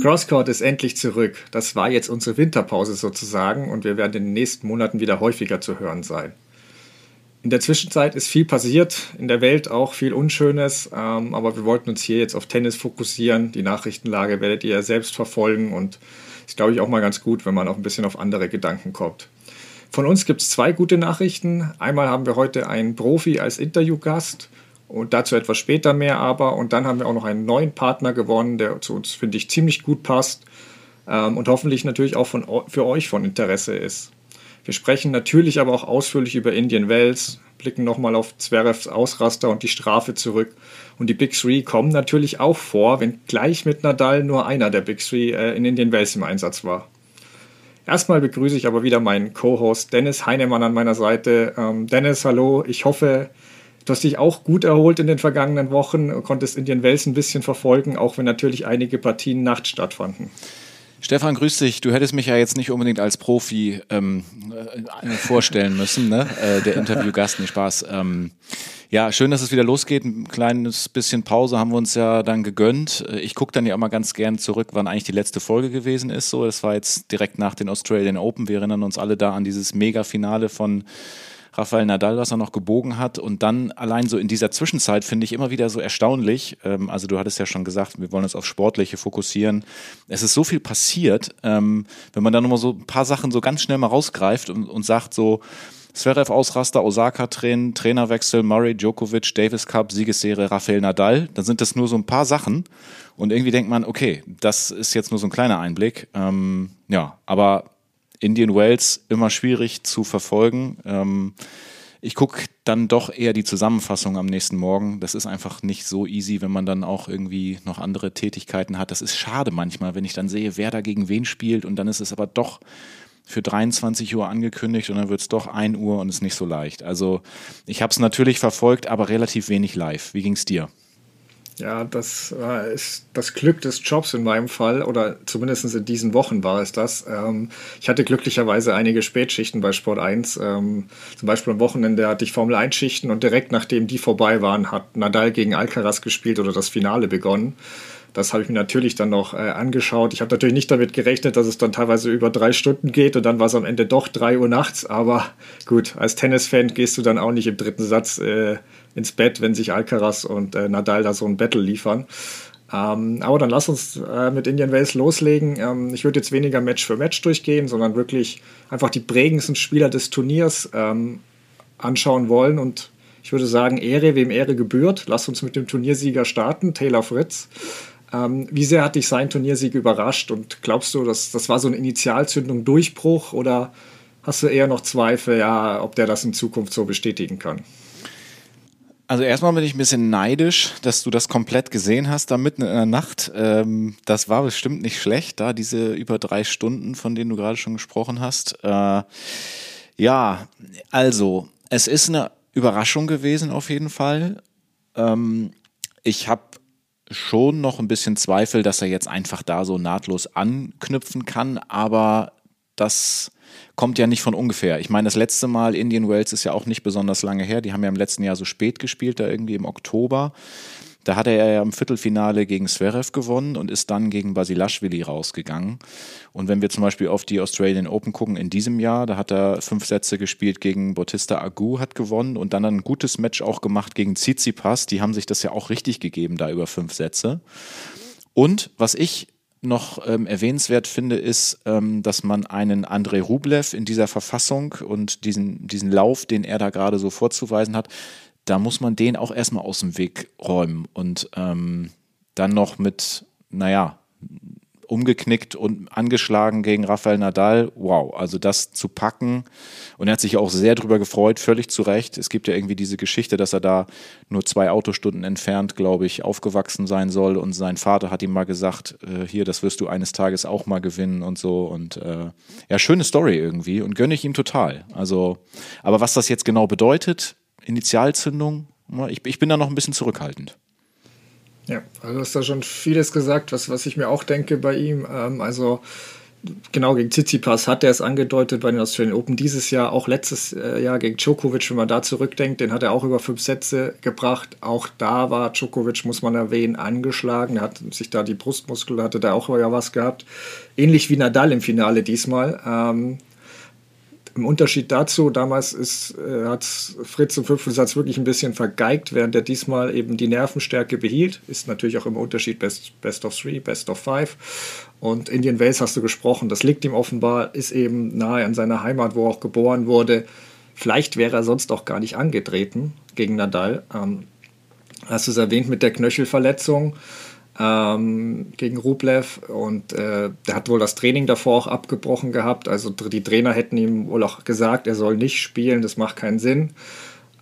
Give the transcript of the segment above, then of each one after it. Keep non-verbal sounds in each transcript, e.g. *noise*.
Crosscourt ist endlich zurück. Das war jetzt unsere Winterpause sozusagen und wir werden in den nächsten Monaten wieder häufiger zu hören sein. In der Zwischenzeit ist viel passiert, in der Welt auch viel Unschönes, ähm, aber wir wollten uns hier jetzt auf Tennis fokussieren. Die Nachrichtenlage werdet ihr ja selbst verfolgen und ist, glaube ich, auch mal ganz gut, wenn man auch ein bisschen auf andere Gedanken kommt. Von uns gibt es zwei gute Nachrichten. Einmal haben wir heute einen Profi als Interviewgast und dazu etwas später mehr aber. Und dann haben wir auch noch einen neuen Partner gewonnen, der zu uns, finde ich, ziemlich gut passt ähm, und hoffentlich natürlich auch von, für euch von Interesse ist. Wir sprechen natürlich aber auch ausführlich über Indian Wells, blicken nochmal auf Zverevs Ausraster und die Strafe zurück. Und die Big Three kommen natürlich auch vor, wenn gleich mit Nadal nur einer der Big Three äh, in Indian Wells im Einsatz war. Erstmal begrüße ich aber wieder meinen Co-Host Dennis Heinemann an meiner Seite. Ähm, Dennis, hallo, ich hoffe, Du hast dich auch gut erholt in den vergangenen Wochen, konntest Indian Wells ein bisschen verfolgen, auch wenn natürlich einige Partien nachts stattfanden. Stefan, grüß dich. Du hättest mich ja jetzt nicht unbedingt als Profi ähm, äh, vorstellen müssen, ne? Äh, der Interviewgast, nicht Spaß. Ähm, ja, schön, dass es wieder losgeht. Ein kleines bisschen Pause haben wir uns ja dann gegönnt. Äh, ich gucke dann ja immer ganz gern zurück, wann eigentlich die letzte Folge gewesen ist. So, das war jetzt direkt nach den Australian Open. Wir erinnern uns alle da an dieses Mega-Finale von Rafael Nadal, was er noch gebogen hat. Und dann allein so in dieser Zwischenzeit finde ich immer wieder so erstaunlich. Ähm, also du hattest ja schon gesagt, wir wollen uns auf Sportliche fokussieren. Es ist so viel passiert, ähm, wenn man dann nochmal so ein paar Sachen so ganz schnell mal rausgreift und, und sagt so, Zverev Ausraster, Osaka Train, Trainerwechsel, Murray, Djokovic, Davis Cup, Siegesserie, Rafael Nadal. Dann sind das nur so ein paar Sachen. Und irgendwie denkt man, okay, das ist jetzt nur so ein kleiner Einblick. Ähm, ja, aber Indian Wells immer schwierig zu verfolgen. Ähm, ich gucke dann doch eher die Zusammenfassung am nächsten Morgen. Das ist einfach nicht so easy, wenn man dann auch irgendwie noch andere Tätigkeiten hat. Das ist schade manchmal, wenn ich dann sehe, wer da gegen wen spielt und dann ist es aber doch für 23 Uhr angekündigt und dann wird es doch 1 Uhr und ist nicht so leicht. Also ich habe es natürlich verfolgt, aber relativ wenig live. Wie ging es dir? Ja, das äh, ist das Glück des Jobs in meinem Fall, oder zumindest in diesen Wochen war es das. Ähm, ich hatte glücklicherweise einige Spätschichten bei Sport 1. Ähm, zum Beispiel am Wochenende hatte ich Formel 1 Schichten und direkt nachdem die vorbei waren, hat Nadal gegen Alcaraz gespielt oder das Finale begonnen. Das habe ich mir natürlich dann noch äh, angeschaut. Ich habe natürlich nicht damit gerechnet, dass es dann teilweise über drei Stunden geht und dann war es am Ende doch drei Uhr nachts. Aber gut, als Tennisfan gehst du dann auch nicht im dritten Satz äh, ins Bett, wenn sich Alcaraz und äh, Nadal da so ein Battle liefern. Ähm, aber dann lass uns äh, mit Indian Wells loslegen. Ähm, ich würde jetzt weniger Match für Match durchgehen, sondern wirklich einfach die prägendsten Spieler des Turniers ähm, anschauen wollen. Und ich würde sagen, Ehre, wem Ehre gebührt. Lass uns mit dem Turniersieger starten, Taylor Fritz. Ähm, wie sehr hat dich sein Turniersieg überrascht und glaubst du, dass das war so eine Initialzündung, Durchbruch oder hast du eher noch Zweifel, ja, ob der das in Zukunft so bestätigen kann? Also erstmal bin ich ein bisschen neidisch, dass du das komplett gesehen hast da mitten in der Nacht. Ähm, das war bestimmt nicht schlecht, da diese über drei Stunden, von denen du gerade schon gesprochen hast. Äh, ja, also es ist eine Überraschung gewesen auf jeden Fall. Ähm, ich habe schon noch ein bisschen Zweifel, dass er jetzt einfach da so nahtlos anknüpfen kann, aber das kommt ja nicht von ungefähr. Ich meine, das letzte Mal Indian Wells ist ja auch nicht besonders lange her. Die haben ja im letzten Jahr so spät gespielt, da irgendwie im Oktober. Da hatte er ja im Viertelfinale gegen Zverev gewonnen und ist dann gegen Basilashvili rausgegangen. Und wenn wir zum Beispiel auf die Australian Open gucken in diesem Jahr, da hat er fünf Sätze gespielt gegen Bautista Agu, hat gewonnen und dann ein gutes Match auch gemacht gegen Tsitsipas. Die haben sich das ja auch richtig gegeben da über fünf Sätze. Und was ich noch ähm, erwähnenswert finde, ist, ähm, dass man einen Andrei Rublev in dieser Verfassung und diesen, diesen Lauf, den er da gerade so vorzuweisen hat, da muss man den auch erstmal aus dem Weg räumen und ähm, dann noch mit, naja, umgeknickt und angeschlagen gegen Rafael Nadal. Wow, also das zu packen. Und er hat sich auch sehr drüber gefreut, völlig zu Recht. Es gibt ja irgendwie diese Geschichte, dass er da nur zwei Autostunden entfernt, glaube ich, aufgewachsen sein soll. Und sein Vater hat ihm mal gesagt, äh, hier, das wirst du eines Tages auch mal gewinnen und so. Und äh, ja, schöne Story irgendwie und gönne ich ihm total. Also, aber was das jetzt genau bedeutet, Initialzündung, ich, ich bin da noch ein bisschen zurückhaltend. Ja, also du hast da schon vieles gesagt, was, was ich mir auch denke bei ihm. Ähm, also genau gegen Tsitsipas hat er es angedeutet bei den Australian Open dieses Jahr, auch letztes äh, Jahr gegen Djokovic, wenn man da zurückdenkt, den hat er auch über fünf Sätze gebracht. Auch da war Djokovic, muss man erwähnen, angeschlagen. Er hat sich da die Brustmuskel, hatte da auch ja was gehabt. Ähnlich wie Nadal im Finale diesmal. Ähm, im Unterschied dazu, damals äh, hat Fritz im fünften Satz wirklich ein bisschen vergeigt, während er diesmal eben die Nervenstärke behielt. Ist natürlich auch im Unterschied Best, Best of Three, Best of Five. Und Indian Wales hast du gesprochen, das liegt ihm offenbar, ist eben nahe an seiner Heimat, wo er auch geboren wurde. Vielleicht wäre er sonst auch gar nicht angetreten gegen Nadal. Ähm, hast du es erwähnt mit der Knöchelverletzung? Ähm, gegen Rublev und äh, der hat wohl das Training davor auch abgebrochen gehabt. Also die Trainer hätten ihm wohl auch gesagt, er soll nicht spielen, das macht keinen Sinn.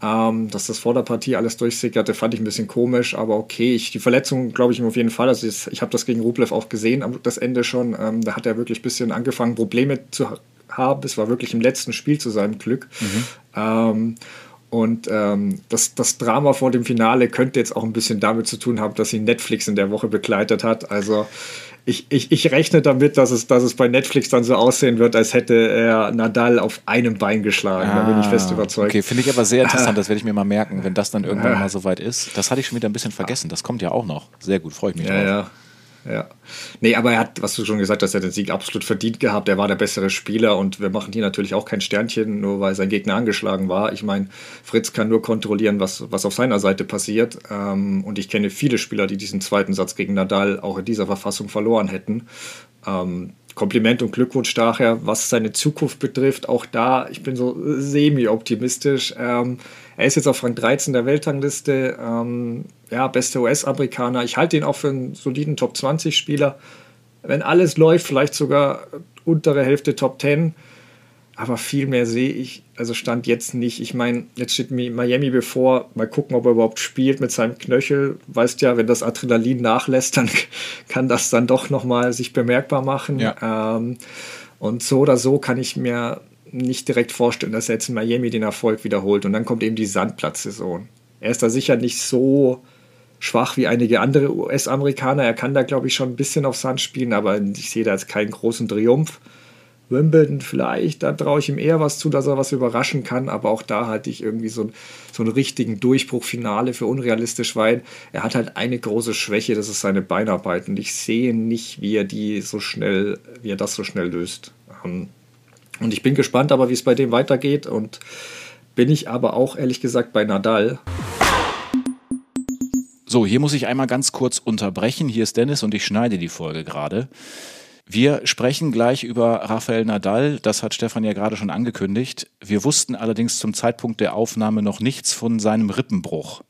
Ähm, dass das vor der Partie alles durchsickerte, fand ich ein bisschen komisch, aber okay. Ich, die Verletzung glaube ich ihm auf jeden Fall. Also ich, ich habe das gegen Rublev auch gesehen, am das Ende schon. Ähm, da hat er wirklich ein bisschen angefangen, Probleme zu haben. Es war wirklich im letzten Spiel zu seinem Glück. Mhm. Ähm, und ähm, das, das Drama vor dem Finale könnte jetzt auch ein bisschen damit zu tun haben, dass ihn Netflix in der Woche begleitet hat. Also ich, ich, ich rechne damit, dass es, dass es bei Netflix dann so aussehen wird, als hätte er Nadal auf einem Bein geschlagen. Ah, da bin ich fest ah, überzeugt. Okay, finde ich aber sehr interessant. *laughs* Das werde ich mir mal merken, wenn das dann irgendwann mal soweit ist. Das hatte ich schon wieder ein bisschen vergessen. Das kommt ja auch noch. Sehr gut, freue ich mich ja, drauf. Ja. Ja. Nee, aber er hat, was du schon gesagt hast, er hat den Sieg absolut verdient gehabt. Er war der bessere Spieler und wir machen hier natürlich auch kein Sternchen, nur weil sein Gegner angeschlagen war. Ich meine, Fritz kann nur kontrollieren, was, was auf seiner Seite passiert. Ähm, und ich kenne viele Spieler, die diesen zweiten Satz gegen Nadal auch in dieser Verfassung verloren hätten. Kompliment und Glückwunsch daher, was seine Zukunft betrifft. Auch da, ich bin so semi-optimistisch. Ähm, er ist jetzt auf Rang 13 der Weltrangliste, ähm, ja, bester US-Amerikaner. Ich halte ihn auch für einen soliden Top 20-Spieler. Wenn alles läuft, vielleicht sogar untere Hälfte Top 10. Aber viel mehr sehe ich, also stand jetzt nicht. Ich meine, jetzt steht Miami bevor. Mal gucken, ob er überhaupt spielt mit seinem Knöchel. Weißt ja, wenn das Adrenalin nachlässt, dann *laughs* kann das dann doch nochmal sich bemerkbar machen. Ja. Ähm, und so oder so kann ich mir nicht direkt vorstellen, dass er jetzt in Miami den Erfolg wiederholt. Und dann kommt eben die Sandplatzsaison. Er ist da sicher nicht so schwach wie einige andere US-Amerikaner. Er kann da, glaube ich, schon ein bisschen auf Sand spielen, aber ich sehe da jetzt keinen großen Triumph. Wimbledon vielleicht, da traue ich ihm eher was zu, dass er was überraschen kann, aber auch da halte ich irgendwie so, so einen richtigen Durchbruchfinale für unrealistisch, weil er hat halt eine große Schwäche, das ist seine Beinarbeit und ich sehe nicht, wie er die so schnell, wie er das so schnell löst. Ähm, und ich bin gespannt aber, wie es bei dem weitergeht. Und bin ich aber auch ehrlich gesagt bei Nadal. So, hier muss ich einmal ganz kurz unterbrechen. Hier ist Dennis und ich schneide die Folge gerade. Wir sprechen gleich über Rafael Nadal. Das hat Stefan ja gerade schon angekündigt. Wir wussten allerdings zum Zeitpunkt der Aufnahme noch nichts von seinem Rippenbruch.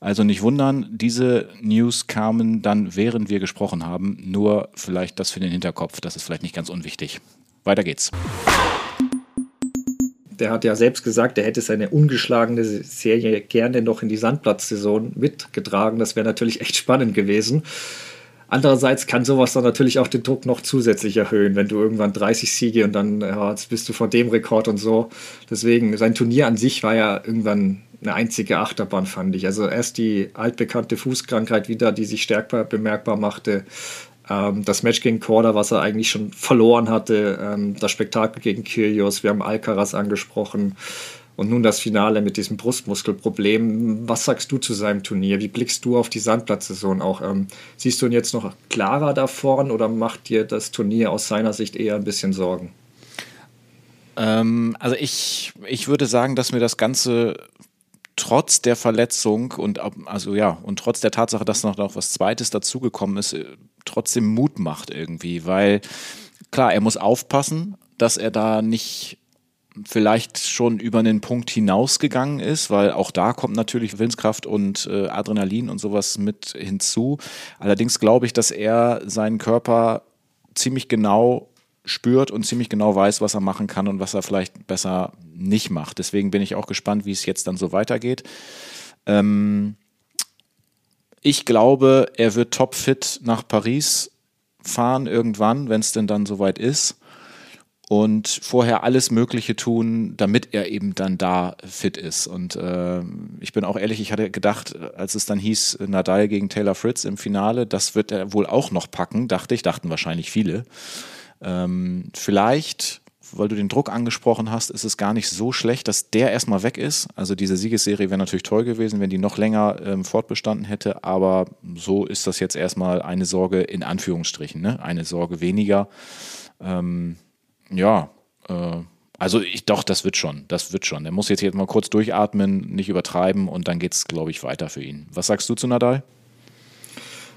Also nicht wundern, diese News kamen dann, während wir gesprochen haben. Nur vielleicht das für den Hinterkopf. Das ist vielleicht nicht ganz unwichtig. Weiter geht's. Der hat ja selbst gesagt, er hätte seine ungeschlagene Serie gerne noch in die Sandplatzsaison mitgetragen. Das wäre natürlich echt spannend gewesen. Andererseits kann sowas dann natürlich auch den Druck noch zusätzlich erhöhen, wenn du irgendwann 30 Siege und dann ja, bist du vor dem Rekord und so. Deswegen, sein Turnier an sich war ja irgendwann eine einzige Achterbahn, fand ich. Also erst die altbekannte Fußkrankheit wieder, die sich stärker bemerkbar machte. Ähm, das Match gegen Korda, was er eigentlich schon verloren hatte, ähm, das Spektakel gegen Kyrgios, wir haben Alcaraz angesprochen und nun das Finale mit diesem Brustmuskelproblem. Was sagst du zu seinem Turnier? Wie blickst du auf die Sandplatzsaison auch? Ähm, siehst du ihn jetzt noch klarer da vorn oder macht dir das Turnier aus seiner Sicht eher ein bisschen Sorgen? Ähm, also ich, ich würde sagen, dass mir das Ganze trotz der Verletzung und also ja und trotz der Tatsache, dass noch, noch was Zweites dazugekommen ist, äh, trotzdem Mut macht irgendwie, weil klar, er muss aufpassen, dass er da nicht vielleicht schon über einen Punkt hinausgegangen ist, weil auch da kommt natürlich Willenskraft und äh, Adrenalin und sowas mit hinzu. Allerdings glaube ich, dass er seinen Körper ziemlich genau spürt und ziemlich genau weiß, was er machen kann und was er vielleicht besser nicht macht. Deswegen bin ich auch gespannt, wie es jetzt dann so weitergeht. Ähm, ich glaube, er wird topfit nach Paris fahren irgendwann, wenn es denn dann soweit ist. Und vorher alles Mögliche tun, damit er eben dann da fit ist. Und äh, ich bin auch ehrlich, ich hatte gedacht, als es dann hieß, Nadal gegen Taylor Fritz im Finale, das wird er wohl auch noch packen, dachte ich, dachten wahrscheinlich viele. Ähm, vielleicht, weil du den Druck angesprochen hast, ist es gar nicht so schlecht, dass der erstmal weg ist. Also diese Siegesserie wäre natürlich toll gewesen, wenn die noch länger ähm, fortbestanden hätte, aber so ist das jetzt erstmal eine Sorge in Anführungsstrichen, ne? eine Sorge weniger. Ähm, ja, äh, also ich doch, das wird schon, das wird schon. Er muss jetzt, jetzt mal kurz durchatmen, nicht übertreiben und dann geht es, glaube ich, weiter für ihn. Was sagst du zu Nadal?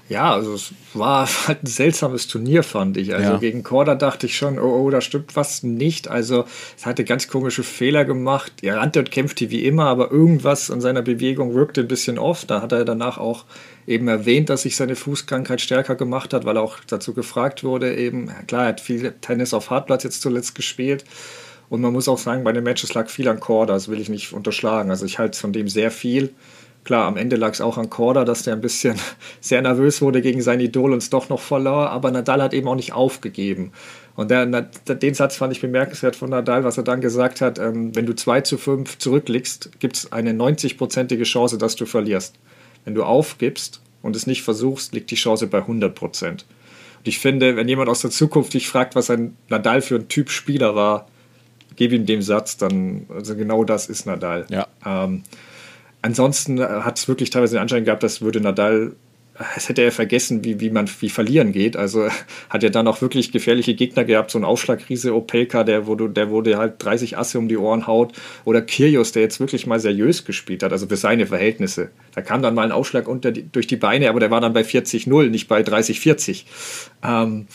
Ja, also es war *laughs* halt ein seltsames Turnier, fand ich. Also ja. gegen Korda dachte ich schon, oh, oh, da stimmt was nicht. Also es hatte ganz komische Fehler gemacht. Er rannte und kämpfte wie immer, aber irgendwas an seiner Bewegung wirkte ein bisschen off. Da hat er danach auch eben erwähnt, dass sich seine Fußkrankheit stärker gemacht hat, weil er auch dazu gefragt wurde. Eben, klar, er hat viel Tennis auf Hartplatz jetzt zuletzt gespielt. Und man muss auch sagen, bei den Matches lag viel an Korda, das will ich nicht unterschlagen. Also ich halte von dem sehr viel. Klar, am Ende lag es auch an Korda, dass der ein bisschen *laughs* sehr nervös wurde gegen sein Idol und es doch noch verlor, aber Nadal hat eben auch nicht aufgegeben. Und der, den Satz fand ich bemerkenswert von Nadal, was er dann gesagt hat, ähm, wenn du 2 zu 5 zurückliegst, gibt es eine 90-prozentige Chance, dass du verlierst. Wenn du aufgibst und es nicht versuchst, liegt die Chance bei 100 Prozent. Und ich finde, wenn jemand aus der Zukunft dich fragt, was ein Nadal für ein Typ Spieler war, gib ihm den Satz, dann, also genau das ist Nadal. Ja. Ähm, ansonsten äh, hat es wirklich teilweise den Anschein gehabt, dass würde Nadal, es hätte er vergessen, wie, wie man wie verlieren geht. Also hat er dann auch wirklich gefährliche Gegner gehabt, so ein Aufschlagriese Opelka, der wurde, der wurde halt 30 Asse um die Ohren haut. Oder Kyrgios, der jetzt wirklich mal seriös gespielt hat, also für seine Verhältnisse. Da kam dann mal ein Aufschlag unter die, durch die Beine, aber der war dann bei 40-0, nicht bei 30-40. Ähm,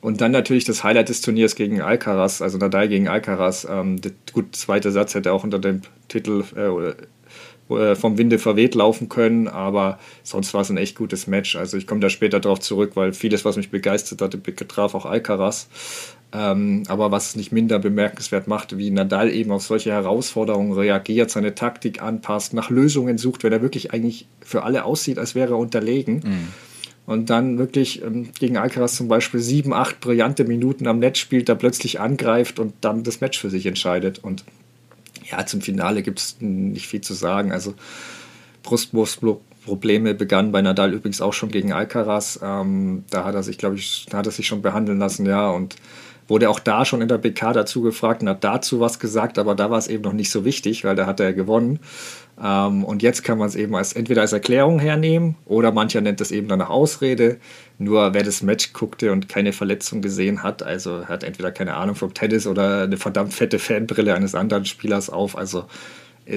und dann natürlich das Highlight des Turniers gegen Alcaraz, also Nadal gegen Alcaraz. Ähm, gut, zweiter Satz hätte auch unter dem Titel äh, vom Winde verweht laufen können, aber sonst war es ein echt gutes Match. Also ich komme da später darauf zurück, weil vieles, was mich begeistert hatte, betraf auch Alcaraz. Ähm, aber was es nicht minder bemerkenswert macht, wie Nadal eben auf solche Herausforderungen reagiert, seine Taktik anpasst, nach Lösungen sucht, wenn er wirklich eigentlich für alle aussieht, als wäre er unterlegen. Mhm. Und dann wirklich ähm, gegen Alcaraz zum Beispiel sieben, acht brillante Minuten am Netz spielt, da plötzlich angreift und dann das Match für sich entscheidet. Und ja, zum Finale gibt es nicht viel zu sagen. Also Brustwurstprobleme begannen bei Nadal übrigens auch schon gegen Alcaraz. Ähm, da hat er sich, glaube ich, da hat er sich schon behandeln lassen, ja. Und wurde auch da schon in der BK dazu gefragt und hat dazu was gesagt, aber da war es eben noch nicht so wichtig, weil da hat er gewonnen. Ähm, und jetzt kann man es eben als, entweder als Erklärung hernehmen oder mancher nennt es eben dann eine Ausrede. Nur wer das Match guckte und keine Verletzung gesehen hat, also hat entweder keine Ahnung vom Tennis oder eine verdammt fette Fanbrille eines anderen Spielers auf. Also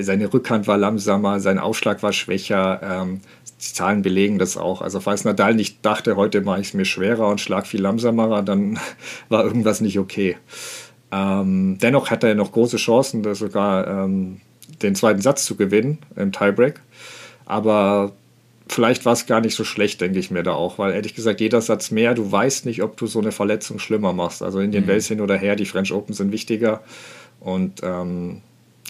seine Rückhand war langsamer, sein Aufschlag war schwächer. Ähm, die Zahlen belegen das auch. Also falls Nadal nicht dachte, heute mache ich es mir schwerer und schlag viel langsamer, dann *laughs* war irgendwas nicht okay. Ähm, dennoch hat er noch große Chancen, sogar ähm, den zweiten Satz zu gewinnen im Tiebreak. Aber vielleicht war es gar nicht so schlecht, denke ich mir da auch, weil ehrlich gesagt, jeder Satz mehr, du weißt nicht, ob du so eine Verletzung schlimmer machst. Also in den mhm. Wells hin oder her, die French Open sind wichtiger. Und ähm,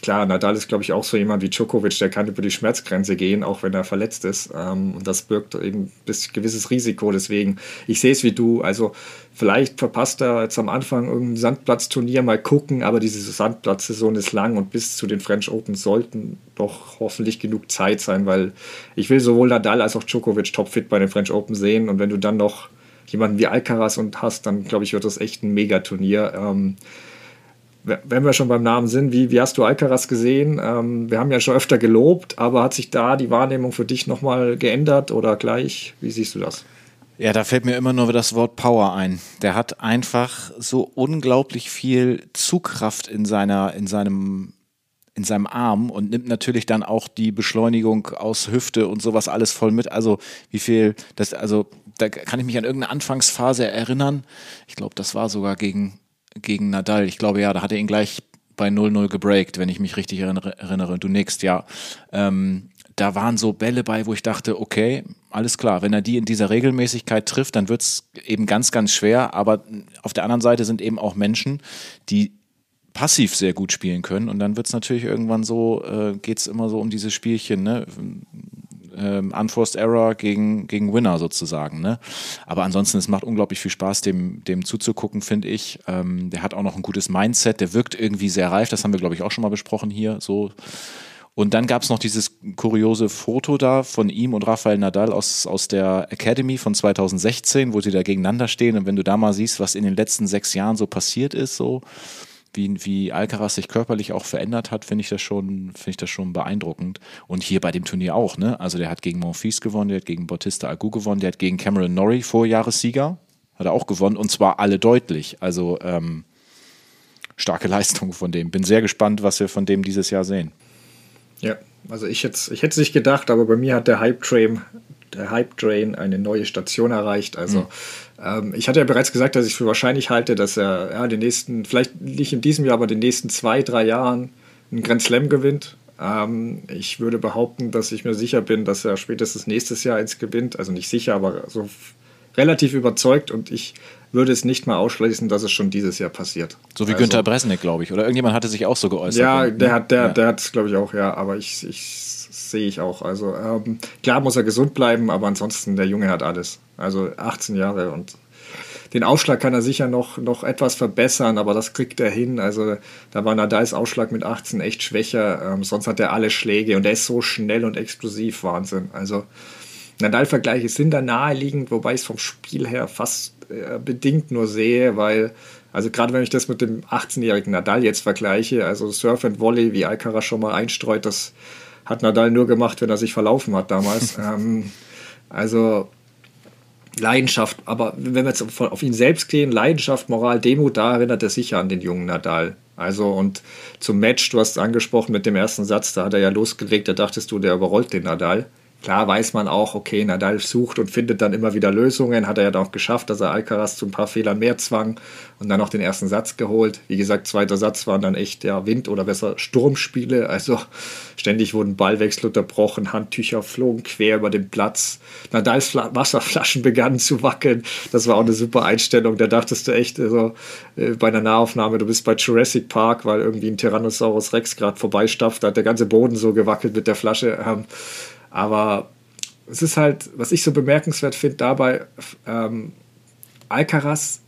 klar, Nadal ist, glaube ich, auch so jemand wie Djokovic, der kann über die Schmerzgrenze gehen, auch wenn er verletzt ist. Ähm, und das birgt eben ein gewisses Risiko. Deswegen, ich sehe es wie du. Also vielleicht verpasst er jetzt am Anfang irgendein Sandplatzturnier mal gucken, aber diese Sandplatzsaison ist lang und bis zu den French Open sollten doch hoffentlich genug Zeit sein, weil ich will sowohl Nadal als auch Djokovic topfit bei den French Open sehen. Und wenn du dann noch jemanden wie Alcaraz und hast, dann glaube ich, wird das echt ein Megaturnier. Ähm, wenn wir schon beim Namen sind, wie, wie hast du Alcaraz gesehen? Ähm, wir haben ja schon öfter gelobt, aber hat sich da die Wahrnehmung für dich nochmal geändert oder gleich? Wie siehst du das? Ja, da fällt mir immer nur das Wort Power ein. Der hat einfach so unglaublich viel Zugkraft in seiner, in seinem, in seinem Arm und nimmt natürlich dann auch die Beschleunigung aus Hüfte und sowas alles voll mit. Also wie viel, das, also da kann ich mich an irgendeine Anfangsphase erinnern. Ich glaube, das war sogar gegen gegen Nadal. Ich glaube, ja, da hat er ihn gleich bei 0-0 gebreakt, wenn ich mich richtig erinnere. Du nix, ja. Ähm, da waren so Bälle bei, wo ich dachte, okay, alles klar, wenn er die in dieser Regelmäßigkeit trifft, dann wird es eben ganz, ganz schwer. Aber auf der anderen Seite sind eben auch Menschen, die passiv sehr gut spielen können. Und dann wird es natürlich irgendwann so, äh, geht es immer so um dieses Spielchen, ne? Ähm, Unforced Error gegen, gegen Winner sozusagen. Ne? Aber ansonsten, es macht unglaublich viel Spaß, dem, dem zuzugucken, finde ich. Ähm, der hat auch noch ein gutes Mindset, der wirkt irgendwie sehr reif, das haben wir, glaube ich, auch schon mal besprochen hier. So. Und dann gab es noch dieses kuriose Foto da von ihm und Rafael Nadal aus, aus der Academy von 2016, wo sie da gegeneinander stehen. Und wenn du da mal siehst, was in den letzten sechs Jahren so passiert ist, so, wie, wie Alcaraz sich körperlich auch verändert hat, finde ich das schon, finde ich das schon beeindruckend. Und hier bei dem Turnier auch, ne? Also der hat gegen Monfils gewonnen, der hat gegen Bautista Agu gewonnen, der hat gegen Cameron Norrie, Vorjahressieger, hat er auch gewonnen und zwar alle deutlich. Also ähm, starke *laughs* Leistung von dem. Bin sehr gespannt, was wir von dem dieses Jahr sehen. Ja, also ich hätte ich es nicht gedacht, aber bei mir hat der Hype Train der Hype Train eine neue Station erreicht. Also mhm. Ähm, ich hatte ja bereits gesagt, dass ich für wahrscheinlich halte, dass er ja, den nächsten, vielleicht nicht in diesem Jahr, aber den nächsten zwei, drei Jahren einen Grand Slam gewinnt. Ähm, ich würde behaupten, dass ich mir sicher bin, dass er spätestens nächstes Jahr eins gewinnt. Also nicht sicher, aber so relativ überzeugt und ich würde es nicht mal ausschließen, dass es schon dieses Jahr passiert. So wie also, Günther Bresnik, glaube ich. Oder irgendjemand hatte sich auch so geäußert. Ja, der hat der, ja. der es, glaube ich, auch, ja. Aber ich, ich sehe ich auch. Also ähm, klar muss er gesund bleiben, aber ansonsten, der Junge hat alles. Also 18 Jahre und den Ausschlag kann er sicher noch, noch etwas verbessern, aber das kriegt er hin. Also da war Nadals Ausschlag mit 18 echt schwächer. Ähm, sonst hat er alle Schläge und er ist so schnell und explosiv. Wahnsinn. Also Nadal-Vergleiche sind da naheliegend, wobei ich es vom Spiel her fast äh, bedingt nur sehe, weil, also gerade wenn ich das mit dem 18-jährigen Nadal jetzt vergleiche, also Surf and Volley, wie Alcaraz schon mal einstreut, das hat Nadal nur gemacht, wenn er sich verlaufen hat damals. *laughs* ähm, also Leidenschaft, aber wenn wir jetzt auf ihn selbst gehen, Leidenschaft, Moral, Demut, da erinnert er sicher an den jungen Nadal. Also und zum Match, du hast angesprochen mit dem ersten Satz, da hat er ja losgelegt, da dachtest du, der überrollt den Nadal. Klar weiß man auch, okay, Nadal sucht und findet dann immer wieder Lösungen. Hat er ja auch geschafft, dass er Alcaraz zu ein paar Fehlern mehr zwang und dann noch den ersten Satz geholt. Wie gesagt, zweiter Satz waren dann echt ja, Wind- oder besser Sturmspiele. Also ständig wurden Ballwechsel unterbrochen, Handtücher flogen quer über den Platz. Nadals Wasserflaschen begannen zu wackeln. Das war auch eine super Einstellung. Da dachtest du echt also, äh, bei einer Nahaufnahme, du bist bei Jurassic Park, weil irgendwie ein Tyrannosaurus Rex gerade vorbeistafft. Da hat der ganze Boden so gewackelt mit der Flasche. Ähm, aber es ist halt, was ich so bemerkenswert finde dabei, ähm, Alcaraz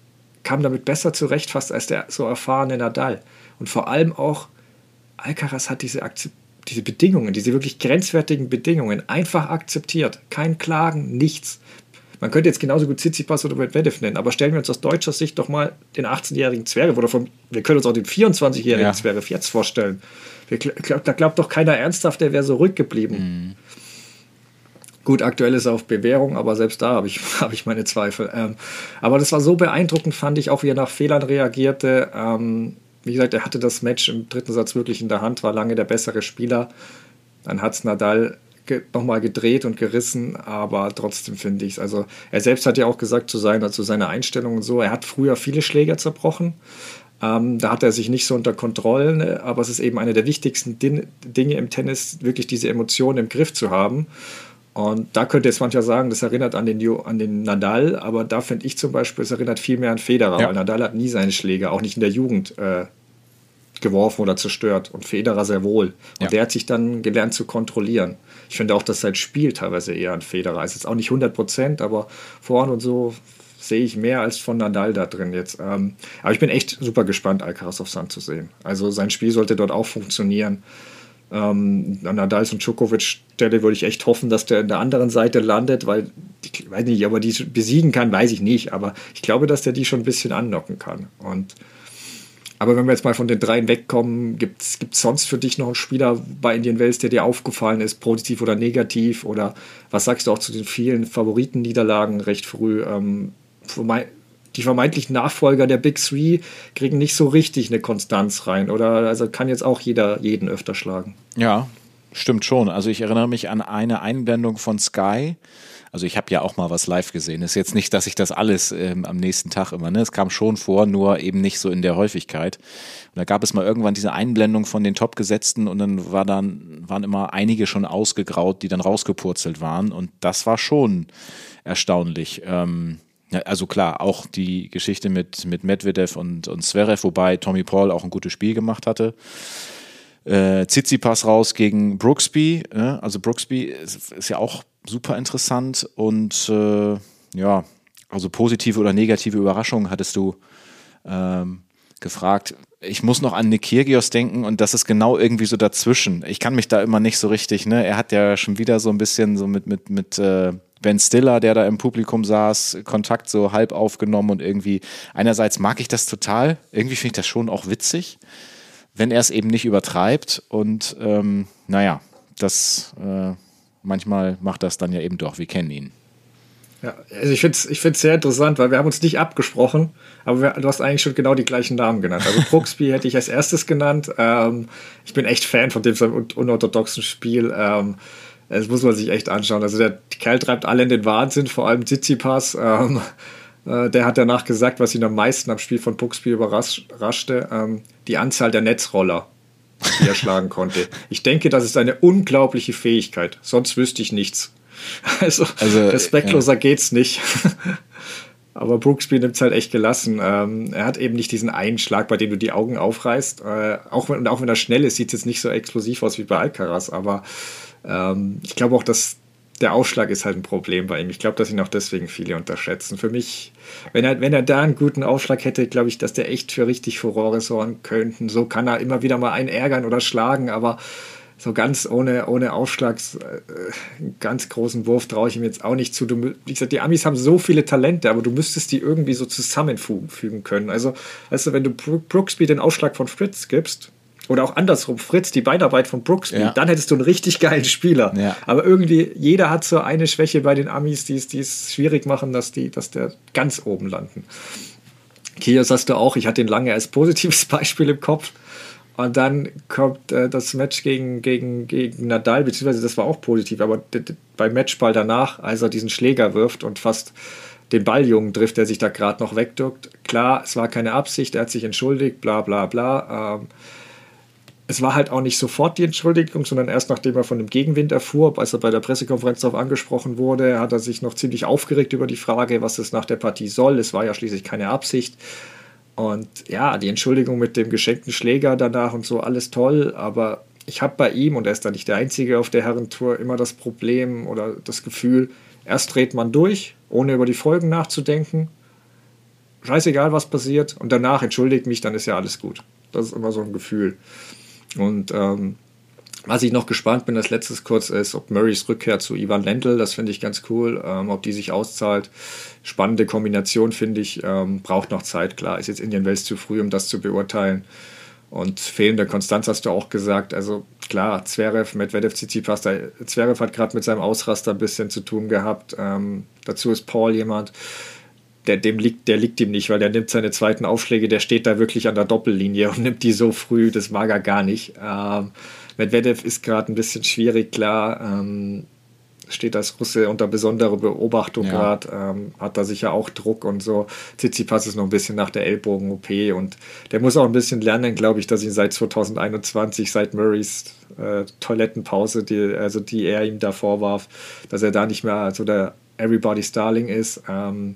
kam damit besser zurecht fast als der so erfahrene Nadal. Und vor allem auch, Alcaraz hat diese, diese Bedingungen, diese wirklich grenzwertigen Bedingungen einfach akzeptiert. Kein Klagen, nichts. Man könnte jetzt genauso gut Tsitsipas oder Medvedev nennen, aber stellen wir uns aus deutscher Sicht doch mal den 18-jährigen Zwerg oder vom, wir können uns auch den 24-jährigen ja. Zwerg jetzt vorstellen. Wir, da glaubt doch keiner ernsthaft, der wäre so ruhig geblieben. Mhm. Gut, aktuell ist er auf Bewährung, aber selbst da habe ich, *laughs* hab ich meine Zweifel. Ähm, aber das war so beeindruckend, fand ich, auch wie er nach Fehlern reagierte. Ähm, wie gesagt, er hatte das Match im dritten Satz wirklich in der Hand, war lange der bessere Spieler. Dann hat es Nadal ge nochmal gedreht und gerissen, aber trotzdem finde ich es. Also, er selbst hat ja auch gesagt, zu, seiner, zu seiner Einstellung und so, er hat früher viele Schläger zerbrochen. Ähm, da hat er sich nicht so unter Kontrollen, aber es ist eben eine der wichtigsten Din Dinge im Tennis, wirklich diese Emotionen im Griff zu haben. Und da könnte jetzt mancher sagen, das erinnert an den, an den Nadal, aber da finde ich zum Beispiel, es erinnert viel mehr an Federer, ja. weil Nadal hat nie seine Schläge, auch nicht in der Jugend, äh, geworfen oder zerstört und Federer sehr wohl. Und ja. der hat sich dann gelernt zu kontrollieren. Ich finde auch, dass sein Spiel teilweise eher an Federer ist. Jetzt auch nicht 100 Prozent, aber vorne und so sehe ich mehr als von Nadal da drin jetzt. Ähm, aber ich bin echt super gespannt, Alcaraz auf Sand zu sehen. Also sein Spiel sollte dort auch funktionieren. Ähm, an Nadals und Djokovic-Stelle würde ich echt hoffen, dass der an der anderen Seite landet, weil ich weiß nicht, aber die besiegen kann, weiß ich nicht. Aber ich glaube, dass der die schon ein bisschen annocken kann. Und aber wenn wir jetzt mal von den dreien wegkommen, gibt es sonst für dich noch einen Spieler bei Indian Wells, der dir aufgefallen ist, positiv oder negativ? Oder was sagst du auch zu den vielen Favoritenniederlagen recht früh? Ähm, die vermeintlichen Nachfolger der Big Three kriegen nicht so richtig eine Konstanz rein. Oder also kann jetzt auch jeder jeden öfter schlagen. Ja, stimmt schon. Also ich erinnere mich an eine Einblendung von Sky. Also ich habe ja auch mal was live gesehen. Ist jetzt nicht, dass ich das alles ähm, am nächsten Tag immer, ne? Es kam schon vor, nur eben nicht so in der Häufigkeit. Und da gab es mal irgendwann diese Einblendung von den Topgesetzten und dann war dann waren immer einige schon ausgegraut, die dann rausgepurzelt waren. Und das war schon erstaunlich. Ähm, also klar, auch die Geschichte mit, mit Medvedev und, und Zverev, wobei Tommy Paul auch ein gutes Spiel gemacht hatte. Äh, Tsitsipas raus gegen Brooksby. Ja, also Brooksby ist, ist, ja auch super interessant und äh, ja, also positive oder negative Überraschungen hattest du ähm, gefragt. Ich muss noch an Nick Kyrgios denken und das ist genau irgendwie so dazwischen. Ich kann mich da immer nicht so richtig, ne? Er hat ja schon wieder so ein bisschen so mit, mit, mit äh, Ben Stiller, der da im Publikum saß, Kontakt so halb aufgenommen und irgendwie, einerseits mag ich das total, irgendwie finde ich das schon auch witzig, wenn er es eben nicht übertreibt und ähm, naja, das äh, manchmal macht das dann ja eben doch, wir kennen ihn. Ja, also ich finde es ich find's sehr interessant, weil wir haben uns nicht abgesprochen, aber wir, du hast eigentlich schon genau die gleichen Namen genannt. Also Brooksby *laughs* hätte ich als erstes genannt. Ähm, ich bin echt Fan von dem seinem unorthodoxen Spiel. Ähm, das muss man sich echt anschauen. Also der Kerl treibt alle in den Wahnsinn, vor allem Tsitsipas. Ähm, äh, der hat danach gesagt, was ihn am meisten am Spiel von Brooksby überraschte, ähm, die Anzahl der Netzroller, die er schlagen *laughs* konnte. Ich denke, das ist eine unglaubliche Fähigkeit. Sonst wüsste ich nichts. Also, also respektloser ja. geht's nicht. Aber Brooksby nimmt es halt echt gelassen. Ähm, er hat eben nicht diesen Einschlag, bei dem du die Augen aufreißt. Äh, auch, wenn, auch wenn er schnell ist, sieht es jetzt nicht so explosiv aus wie bei Alcaraz. Aber ähm, ich glaube auch, dass der Aufschlag ist halt ein Problem bei ihm. Ich glaube, dass ihn auch deswegen viele unterschätzen. Für mich, wenn er, wenn er da einen guten Aufschlag hätte, glaube ich, dass der echt für richtig Furore sorgen könnte. So kann er immer wieder mal einen ärgern oder schlagen, aber so ganz ohne, ohne Aufschlags, äh, ganz großen Wurf traue ich ihm jetzt auch nicht zu. Du, wie gesagt, die Amis haben so viele Talente, aber du müsstest die irgendwie so zusammenfügen können. Also, weißt du, wenn du Brooksby den Aufschlag von Fritz gibst, oder auch andersrum, Fritz, die Beinarbeit von Brooksby, ja. dann hättest du einen richtig geilen Spieler. Ja. Aber irgendwie, jeder hat so eine Schwäche bei den Amis, die es schwierig machen, dass die, dass der ganz oben landen. Kios hast du auch, ich hatte ihn lange als positives *laughs* Beispiel im Kopf. Und dann kommt äh, das Match gegen, gegen, gegen Nadal, beziehungsweise das war auch positiv, aber beim Matchball danach, als er diesen Schläger wirft und fast den Balljungen trifft, der sich da gerade noch wegdrückt. Klar, es war keine Absicht, er hat sich entschuldigt, bla bla bla. Ähm, es war halt auch nicht sofort die Entschuldigung, sondern erst nachdem er von dem Gegenwind erfuhr, als er bei der Pressekonferenz darauf angesprochen wurde, hat er sich noch ziemlich aufgeregt über die Frage, was es nach der Partie soll. Es war ja schließlich keine Absicht. Und ja, die Entschuldigung mit dem geschenkten Schläger danach und so, alles toll, aber ich habe bei ihm, und er ist da nicht der Einzige auf der Herrentour, immer das Problem oder das Gefühl, erst dreht man durch, ohne über die Folgen nachzudenken. Scheißegal, was passiert, und danach entschuldigt mich, dann ist ja alles gut. Das ist immer so ein Gefühl. Und ähm, was ich noch gespannt bin, als letztes kurz ist, ob Murrays Rückkehr zu Ivan Lendl, das finde ich ganz cool, ähm, ob die sich auszahlt. Spannende Kombination, finde ich, ähm, braucht noch Zeit, klar, ist jetzt Indian Wells zu früh, um das zu beurteilen. Und fehlende Konstanz hast du auch gesagt. Also klar, Zverev, Medvedev, Tsitsipas, Zverev hat gerade mit seinem Ausraster ein bisschen zu tun gehabt. Ähm, dazu ist Paul jemand, der, dem liegt, der liegt ihm nicht, weil der nimmt seine zweiten Aufschläge, der steht da wirklich an der Doppellinie und *laughs* nimmt die so früh, das mag er gar nicht. Ähm, Medvedev ist gerade ein bisschen schwierig, klar. Ähm, steht als Russe unter besonderer Beobachtung ja. gerade, ähm, hat da sicher auch Druck und so. Tsitsipas ist noch ein bisschen nach der Ellbogen-OP und der muss auch ein bisschen lernen, glaube ich, dass ihn seit 2021, seit Murrays äh, Toilettenpause, die, also die er ihm da vorwarf, dass er da nicht mehr so der Everybody's Darling ist. Ähm,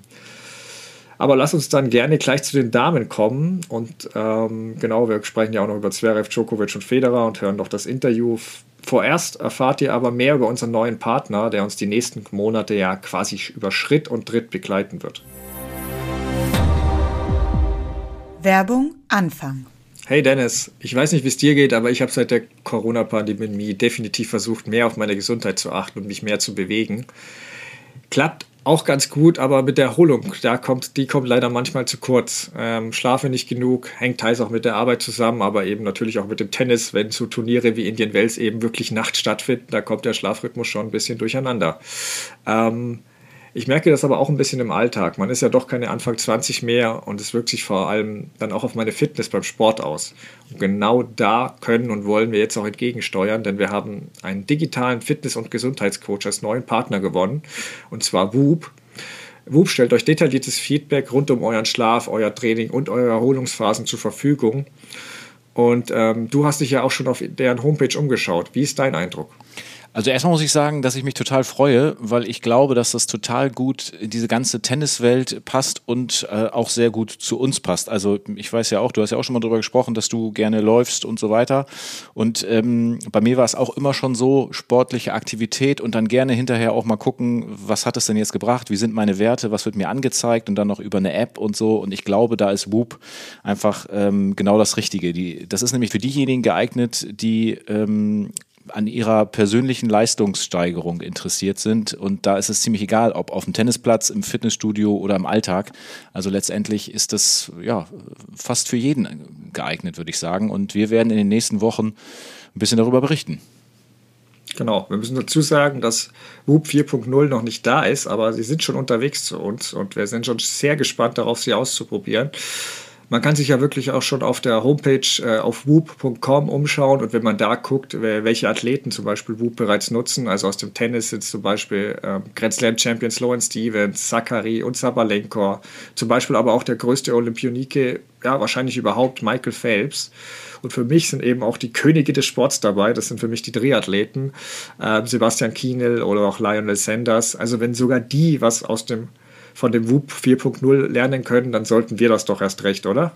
aber lass uns dann gerne gleich zu den Damen kommen. Und ähm, genau, wir sprechen ja auch noch über Zverev, Djokovic und Federer und hören doch das Interview. Vorerst erfahrt ihr aber mehr über unseren neuen Partner, der uns die nächsten Monate ja quasi über Schritt und Tritt begleiten wird. Werbung Anfang. Hey Dennis, ich weiß nicht, wie es dir geht, aber ich habe seit der Corona-Pandemie definitiv versucht, mehr auf meine Gesundheit zu achten und mich mehr zu bewegen. Klappt auch ganz gut, aber mit der Erholung, da kommt, die kommt leider manchmal zu kurz. Ähm, schlafe nicht genug, hängt teils auch mit der Arbeit zusammen, aber eben natürlich auch mit dem Tennis, wenn so Turniere wie Indian Wells eben wirklich nachts stattfinden, da kommt der Schlafrhythmus schon ein bisschen durcheinander. Ähm, ich merke das aber auch ein bisschen im Alltag. Man ist ja doch keine Anfang 20 mehr und es wirkt sich vor allem dann auch auf meine Fitness beim Sport aus. Und genau da können und wollen wir jetzt auch entgegensteuern, denn wir haben einen digitalen Fitness- und Gesundheitscoach als neuen Partner gewonnen, und zwar Whoop. Whoop stellt euch detailliertes Feedback rund um euren Schlaf, euer Training und eure Erholungsphasen zur Verfügung. Und ähm, du hast dich ja auch schon auf deren Homepage umgeschaut. Wie ist dein Eindruck? Also erstmal muss ich sagen, dass ich mich total freue, weil ich glaube, dass das total gut in diese ganze Tenniswelt passt und äh, auch sehr gut zu uns passt. Also ich weiß ja auch, du hast ja auch schon mal darüber gesprochen, dass du gerne läufst und so weiter. Und ähm, bei mir war es auch immer schon so, sportliche Aktivität und dann gerne hinterher auch mal gucken, was hat es denn jetzt gebracht, wie sind meine Werte, was wird mir angezeigt und dann noch über eine App und so. Und ich glaube, da ist Whoop einfach ähm, genau das Richtige. Die, das ist nämlich für diejenigen geeignet, die ähm, an ihrer persönlichen Leistungssteigerung interessiert sind. Und da ist es ziemlich egal, ob auf dem Tennisplatz, im Fitnessstudio oder im Alltag. Also letztendlich ist das ja fast für jeden geeignet, würde ich sagen. Und wir werden in den nächsten Wochen ein bisschen darüber berichten. Genau, wir müssen dazu sagen, dass Whoop 4.0 noch nicht da ist, aber sie sind schon unterwegs zu uns und wir sind schon sehr gespannt darauf, sie auszuprobieren. Man kann sich ja wirklich auch schon auf der Homepage äh, auf whoop.com umschauen und wenn man da guckt, welche Athleten zum Beispiel Whoop bereits nutzen, also aus dem Tennis sind zum Beispiel ähm, Grand Slam Champions Lawrence Stevens, Zachary und Sabalenko, zum Beispiel aber auch der größte Olympionike, ja wahrscheinlich überhaupt, Michael Phelps. Und für mich sind eben auch die Könige des Sports dabei. Das sind für mich die Triathleten, äh, Sebastian Kienel oder auch Lionel Sanders. Also wenn sogar die was aus dem von dem WUP 4.0 lernen können, dann sollten wir das doch erst recht, oder?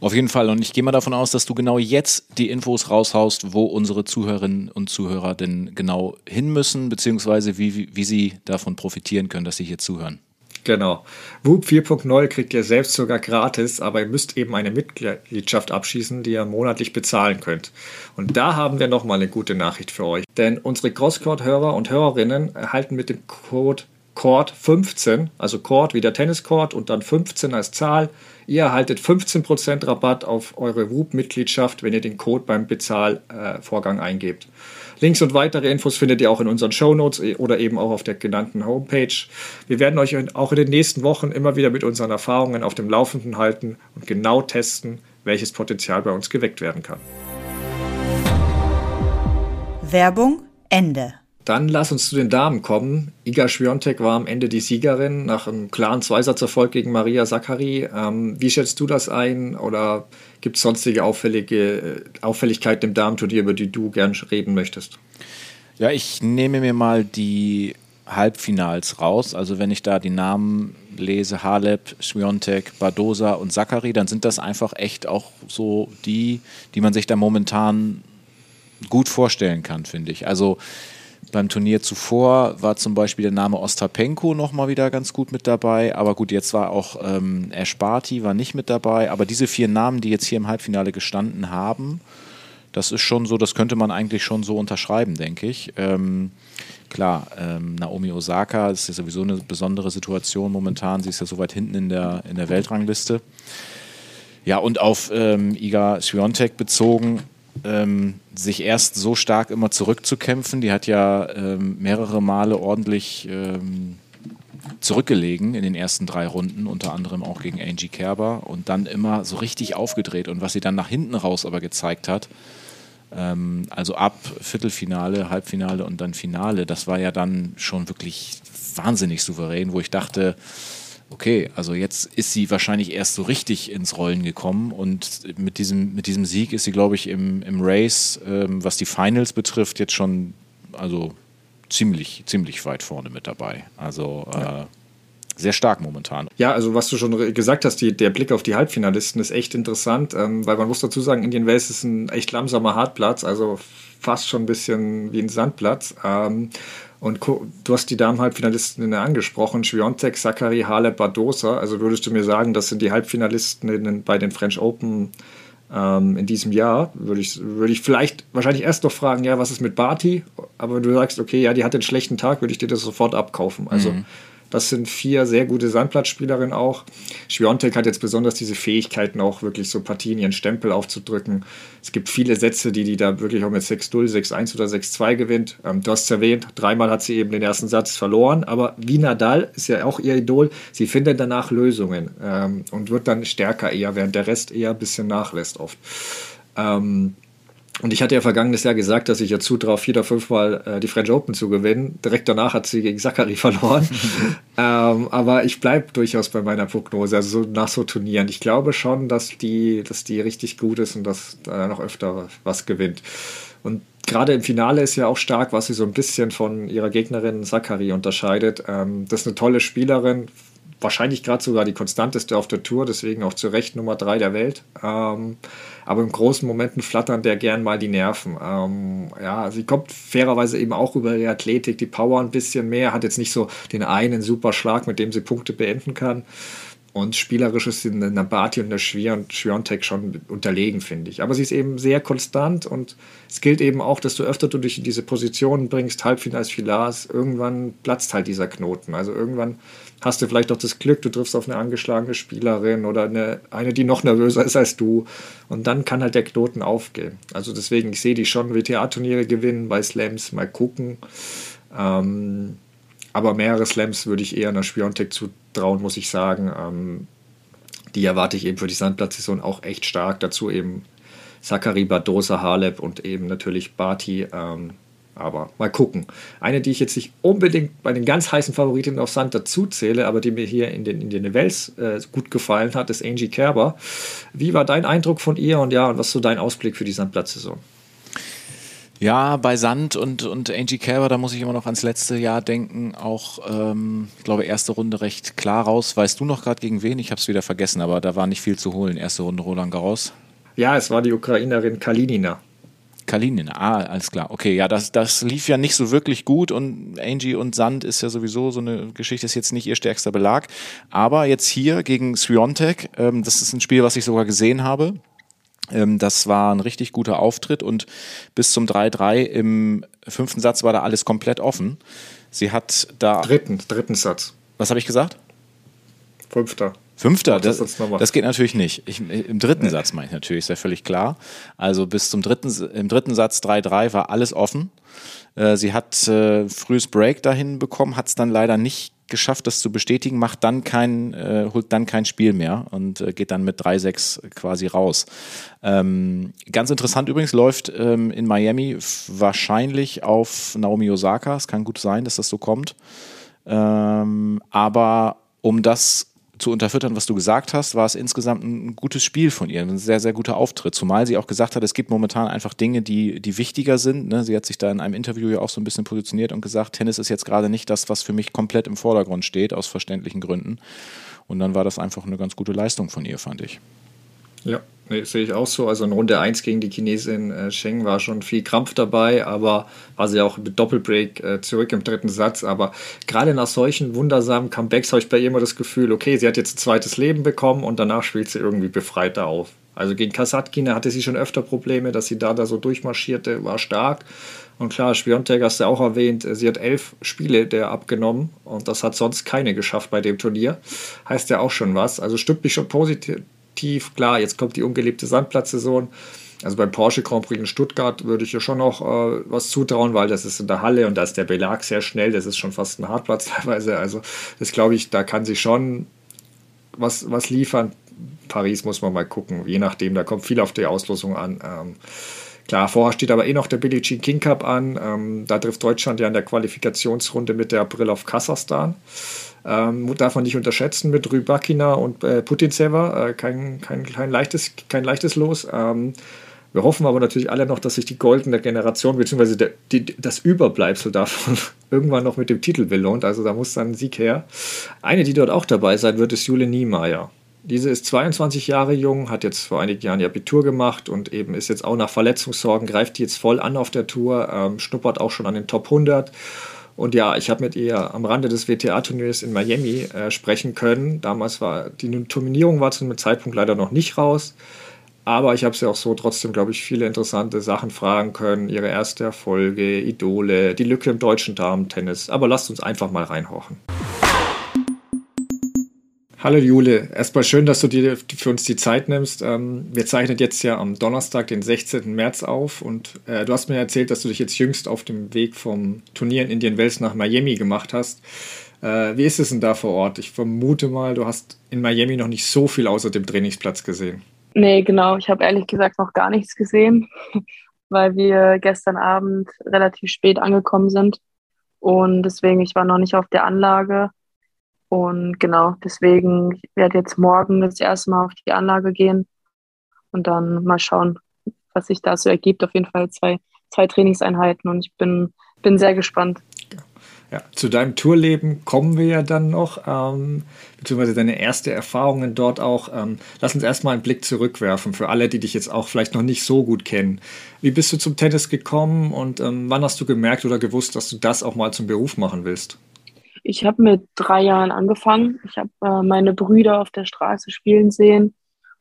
Auf jeden Fall. Und ich gehe mal davon aus, dass du genau jetzt die Infos raushaust, wo unsere Zuhörerinnen und Zuhörer denn genau hin müssen, beziehungsweise wie, wie, wie sie davon profitieren können, dass sie hier zuhören. Genau. WUP 4.0 kriegt ihr selbst sogar gratis, aber ihr müsst eben eine Mitgliedschaft abschließen, die ihr monatlich bezahlen könnt. Und da haben wir nochmal eine gute Nachricht für euch. Denn unsere Crosscourt-Hörer und Hörerinnen erhalten mit dem Code Court 15, also Court wie der Tenniscourt und dann 15 als Zahl. Ihr erhaltet 15% Rabatt auf eure WUP-Mitgliedschaft, wenn ihr den Code beim Bezahlvorgang äh, eingebt. Links und weitere Infos findet ihr auch in unseren Shownotes äh, oder eben auch auf der genannten Homepage. Wir werden euch auch in den nächsten Wochen immer wieder mit unseren Erfahrungen auf dem Laufenden halten und genau testen, welches Potenzial bei uns geweckt werden kann. Werbung Ende. Dann lass uns zu den Damen kommen. Iga Świątek war am Ende die Siegerin nach einem klaren Zweisatzerfolg gegen Maria Sakkari. Ähm, wie schätzt du das ein oder gibt es sonstige auffällige äh, Auffälligkeiten im Damenturnier, über die du gern reden möchtest? Ja, ich nehme mir mal die Halbfinals raus. Also wenn ich da die Namen lese, Halep, Świątek, Badosa und Sakkari, dann sind das einfach echt auch so die, die man sich da momentan gut vorstellen kann, finde ich. Also beim Turnier zuvor war zum Beispiel der Name Ostapenko nochmal wieder ganz gut mit dabei. Aber gut, jetzt war auch ähm, Ersparti war nicht mit dabei. Aber diese vier Namen, die jetzt hier im Halbfinale gestanden haben, das ist schon so, das könnte man eigentlich schon so unterschreiben, denke ich. Ähm, klar, ähm, Naomi Osaka ist ja sowieso eine besondere Situation momentan. Sie ist ja so weit hinten in der, in der Weltrangliste. Ja, und auf ähm, Iga Swiatek bezogen, ähm, sich erst so stark immer zurückzukämpfen. Die hat ja ähm, mehrere Male ordentlich ähm, zurückgelegen in den ersten drei Runden, unter anderem auch gegen Angie Kerber und dann immer so richtig aufgedreht. Und was sie dann nach hinten raus aber gezeigt hat, ähm, also ab Viertelfinale, Halbfinale und dann Finale, das war ja dann schon wirklich wahnsinnig souverän, wo ich dachte, okay, also jetzt ist sie wahrscheinlich erst so richtig ins Rollen gekommen und mit diesem, mit diesem Sieg ist sie, glaube ich, im, im Race, ähm, was die Finals betrifft, jetzt schon also ziemlich, ziemlich weit vorne mit dabei. Also äh, sehr stark momentan. Ja, also was du schon gesagt hast, die, der Blick auf die Halbfinalisten ist echt interessant, ähm, weil man muss dazu sagen, Indian Wells ist ein echt langsamer Hartplatz, also fast schon ein bisschen wie ein Sandplatz. Ähm, und du hast die Damen-Halbfinalisten angesprochen, Schwiontek, Zachary, Halep, Badosa. Also würdest du mir sagen, das sind die Halbfinalisten den, bei den French Open ähm, in diesem Jahr? Würde ich, würde ich vielleicht wahrscheinlich erst noch fragen, ja, was ist mit Barty? Aber wenn du sagst, okay, ja, die hat einen schlechten Tag, würde ich dir das sofort abkaufen. Also mhm. Das sind vier sehr gute Sandplatzspielerinnen auch. Schwiontek hat jetzt besonders diese Fähigkeiten, auch wirklich so Partien ihren Stempel aufzudrücken. Es gibt viele Sätze, die die da wirklich auch mit 6-0, 6-1 oder 6-2 gewinnt. Ähm, du hast es erwähnt, dreimal hat sie eben den ersten Satz verloren, aber wie Nadal ist ja auch ihr Idol, sie findet danach Lösungen ähm, und wird dann stärker eher, während der Rest eher ein bisschen nachlässt oft. Ähm, Und ich hatte ja vergangenes Jahr gesagt, dass ich ja zutraue, vier oder fünfmal äh, die French Open zu gewinnen. Direkt danach hat sie gegen Zachary *laughs* verloren. *laughs* ähm, aber ich bleibe durchaus bei meiner Prognose, also so nach so Turnieren. Ich glaube schon, dass die, dass die richtig gut ist und dass da noch öfter was gewinnt. Und gerade im Finale ist ja auch stark, was sie so ein bisschen von ihrer Gegnerin Zachary unterscheidet. Ähm, das ist eine tolle Spielerin, wahrscheinlich gerade sogar die konstanteste auf der Tour, deswegen auch zu Recht Nummer drei der Welt. Ähm, aber in großen Momenten flattern der gern mal die Nerven. Ähm, ja, sie kommt fairerweise eben auch über die Athletik, die Power ein bisschen mehr, hat jetzt nicht so den einen super Schlag, mit dem sie Punkte beenden kann. Und spielerisch ist in der Nabati und der Schwiontek schon unterlegen, finde ich. Aber sie ist eben sehr konstant und es gilt eben auch, dass du öfter du dich in diese Positionen bringst, Halbfinals, Filars, irgendwann platzt halt dieser Knoten. Also irgendwann hast du vielleicht auch das Glück, du triffst auf eine angeschlagene Spielerin oder eine, eine, die noch nervöser ist als du. Und dann kann halt der Knoten aufgehen. Also deswegen, ich sehe die schon WTA-Turniere gewinnen, bei Slams mal gucken. Ähm, aber mehrere Slams würde ich eher einer Spiontek zutrauen, muss ich sagen. Ähm, die erwarte ich eben für die Sandplatzsaison auch echt stark. Dazu eben Zachary Badosa, Halep und eben natürlich Barty. Ähm, aber mal gucken. Eine, die ich jetzt nicht unbedingt bei den ganz heißen Favoritinnen auf Sand dazu zähle, aber die mir hier in den, in den Wels äh, gut gefallen hat, ist Angie Kerber. Wie war dein Eindruck von ihr und ja, und was ist so dein Ausblick für die Sandplatzsaison? Ja, bei Sand und, und Angie Kerber, da muss ich immer noch ans letzte Jahr denken. Auch, ähm, ich glaube, erste Runde recht klar raus. Weißt du noch gerade gegen wen? Ich habe es wieder vergessen, aber da war nicht viel zu holen. Erste Runde Roland Garros. Ja, es war die Ukrainerin Kalinina. Kalinina, ah, alles klar. Okay, ja, das, das lief ja nicht so wirklich gut und Angie und Sand ist ja sowieso so eine Geschichte, ist jetzt nicht ihr stärkster Belag. Aber jetzt hier gegen Swiontek, ähm, das ist ein Spiel, was ich sogar gesehen habe. Ähm, das war ein richtig guter Auftritt und bis zum 3-3 im fünften Satz war da alles komplett offen. Sie hat da. Dritten, dritten Satz. Was habe ich gesagt? Fünfter. Fünfter, das, das, geht natürlich nicht. Ich, Im dritten nee. Satz meine ich natürlich, ist ja völlig klar. Also bis zum dritten, im dritten Satz 3-3 war alles offen. Äh, sie hat äh, frühes Break dahin bekommen, hat es dann leider nicht geschafft, das zu bestätigen, macht dann kein, äh, holt dann kein Spiel mehr und äh, geht dann mit 3-6 quasi raus. Ähm, ganz interessant übrigens, läuft ähm, in Miami wahrscheinlich auf Naomi Osaka. Es kann gut sein, dass das so kommt. Ähm, aber um das zu unterfüttern, was du gesagt hast, war es insgesamt ein gutes Spiel von ihr, ein sehr, sehr guter Auftritt. Zumal sie auch gesagt hat, es gibt momentan einfach Dinge, die, die wichtiger sind. Ne? Sie hat sich da in einem Interview ja auch so ein bisschen positioniert und gesagt, Tennis ist jetzt gerade nicht das, was für mich komplett im Vordergrund steht, aus verständlichen Gründen. Und dann war das einfach eine ganz gute Leistung von ihr, fand ich. Ja, Nee, sehe ich auch so. Also in Runde 1 gegen die Chinesin äh, Sheng war schon viel Krampf dabei, aber war sie auch mit Doppelbreak äh, zurück im dritten Satz. Aber gerade nach solchen wundersamen Comebacks habe ich bei ihr immer das Gefühl, okay, sie hat jetzt ein zweites Leben bekommen und danach spielt sie irgendwie befreiter auf. Also gegen Kasatkina hatte sie schon öfter Probleme, dass sie da, da so durchmarschierte, war stark. Und klar, Spiontek hast du auch erwähnt, sie hat elf Spiele der abgenommen und das hat sonst keine geschafft bei dem Turnier. Heißt ja auch schon was. Also stimmt mich schon positiv tief. Klar, jetzt kommt die ungelebte Sandplatzsaison. Also beim Porsche Grand Prix in Stuttgart würde ich ja schon noch äh, was zutrauen, weil das ist in der Halle und da ist der Belag sehr schnell. Das ist schon fast ein Hartplatz *laughs* teilweise. Also das glaube ich, da kann sie schon was, was liefern. Paris muss man mal gucken, je nachdem, da kommt viel auf die Auslosung an. Ähm, klar, vorher steht aber eh noch der Billie Jean King Cup an. Ähm, da trifft Deutschland ja in der Qualifikationsrunde mit der April auf Kasachstan. Ähm, darf man nicht unterschätzen mit Rybakina und äh, Putintseva. Äh, kein, kein, kein, leichtes, kein leichtes Los. Ähm, wir hoffen aber natürlich alle noch, dass sich die goldene Generation bzw. Das Überbleibsel davon *laughs* irgendwann noch mit dem Titel belohnt. Also da muss dann ein Sieg her. Eine, die dort auch dabei sein wird, ist Jule Niemeyer. Diese ist 22 Jahre jung, hat jetzt vor einigen Jahren ihr Abitur gemacht und eben ist jetzt auch nach Verletzungssorgen, greift die jetzt voll an auf der Tour, ähm, schnuppert auch schon an den Top 100 und ja, ich habe mit ihr am Rande des WTA-Turniers in Miami äh, sprechen können. Damals war die Nominierung war zu einem Zeitpunkt leider noch nicht raus. Aber ich habe sie auch so trotzdem, glaube ich, viele interessante Sachen fragen können. Ihre erste Erfolge, Idole, die Lücke im deutschen Damen-Tennis. Aber lasst uns einfach mal reinhorchen. Hallo Jule, erstmal schön, dass du dir für uns die Zeit nimmst. Ähm, wir zeichnen jetzt ja am Donnerstag, den 16. März auf und äh, du hast mir erzählt, dass du dich jetzt jüngst auf dem Weg vom Turnier in Indian Wells nach Miami gemacht hast. Äh, wie ist es denn da vor Ort? Ich vermute mal, du hast in Miami noch nicht so viel außer dem Trainingsplatz gesehen. Nee, genau. Ich habe ehrlich gesagt noch gar nichts gesehen. *laughs* weil wir gestern Abend relativ spät angekommen sind. Und deswegen, ich war noch nicht auf der Anlage. Und genau, deswegen, ich werde jetzt morgen das erste Mal auf die Anlage gehen und dann mal schauen, was sich da so ergibt. Auf jeden Fall zwei, zwei Trainingseinheiten und ich bin, bin sehr gespannt. Ja, zu deinem Tourleben kommen wir ja dann noch, ähm, beziehungsweise deine erste Erfahrungen dort auch. Ähm, lass uns erstmal einen Blick zurückwerfen für alle, die dich jetzt auch vielleicht noch nicht so gut kennen. Wie bist du zum Tennis gekommen und ähm, wann hast du gemerkt oder gewusst, dass du das auch mal zum Beruf machen willst? Ich habe mit drei Jahren angefangen. Ich habe äh, meine Brüder auf der Straße spielen sehen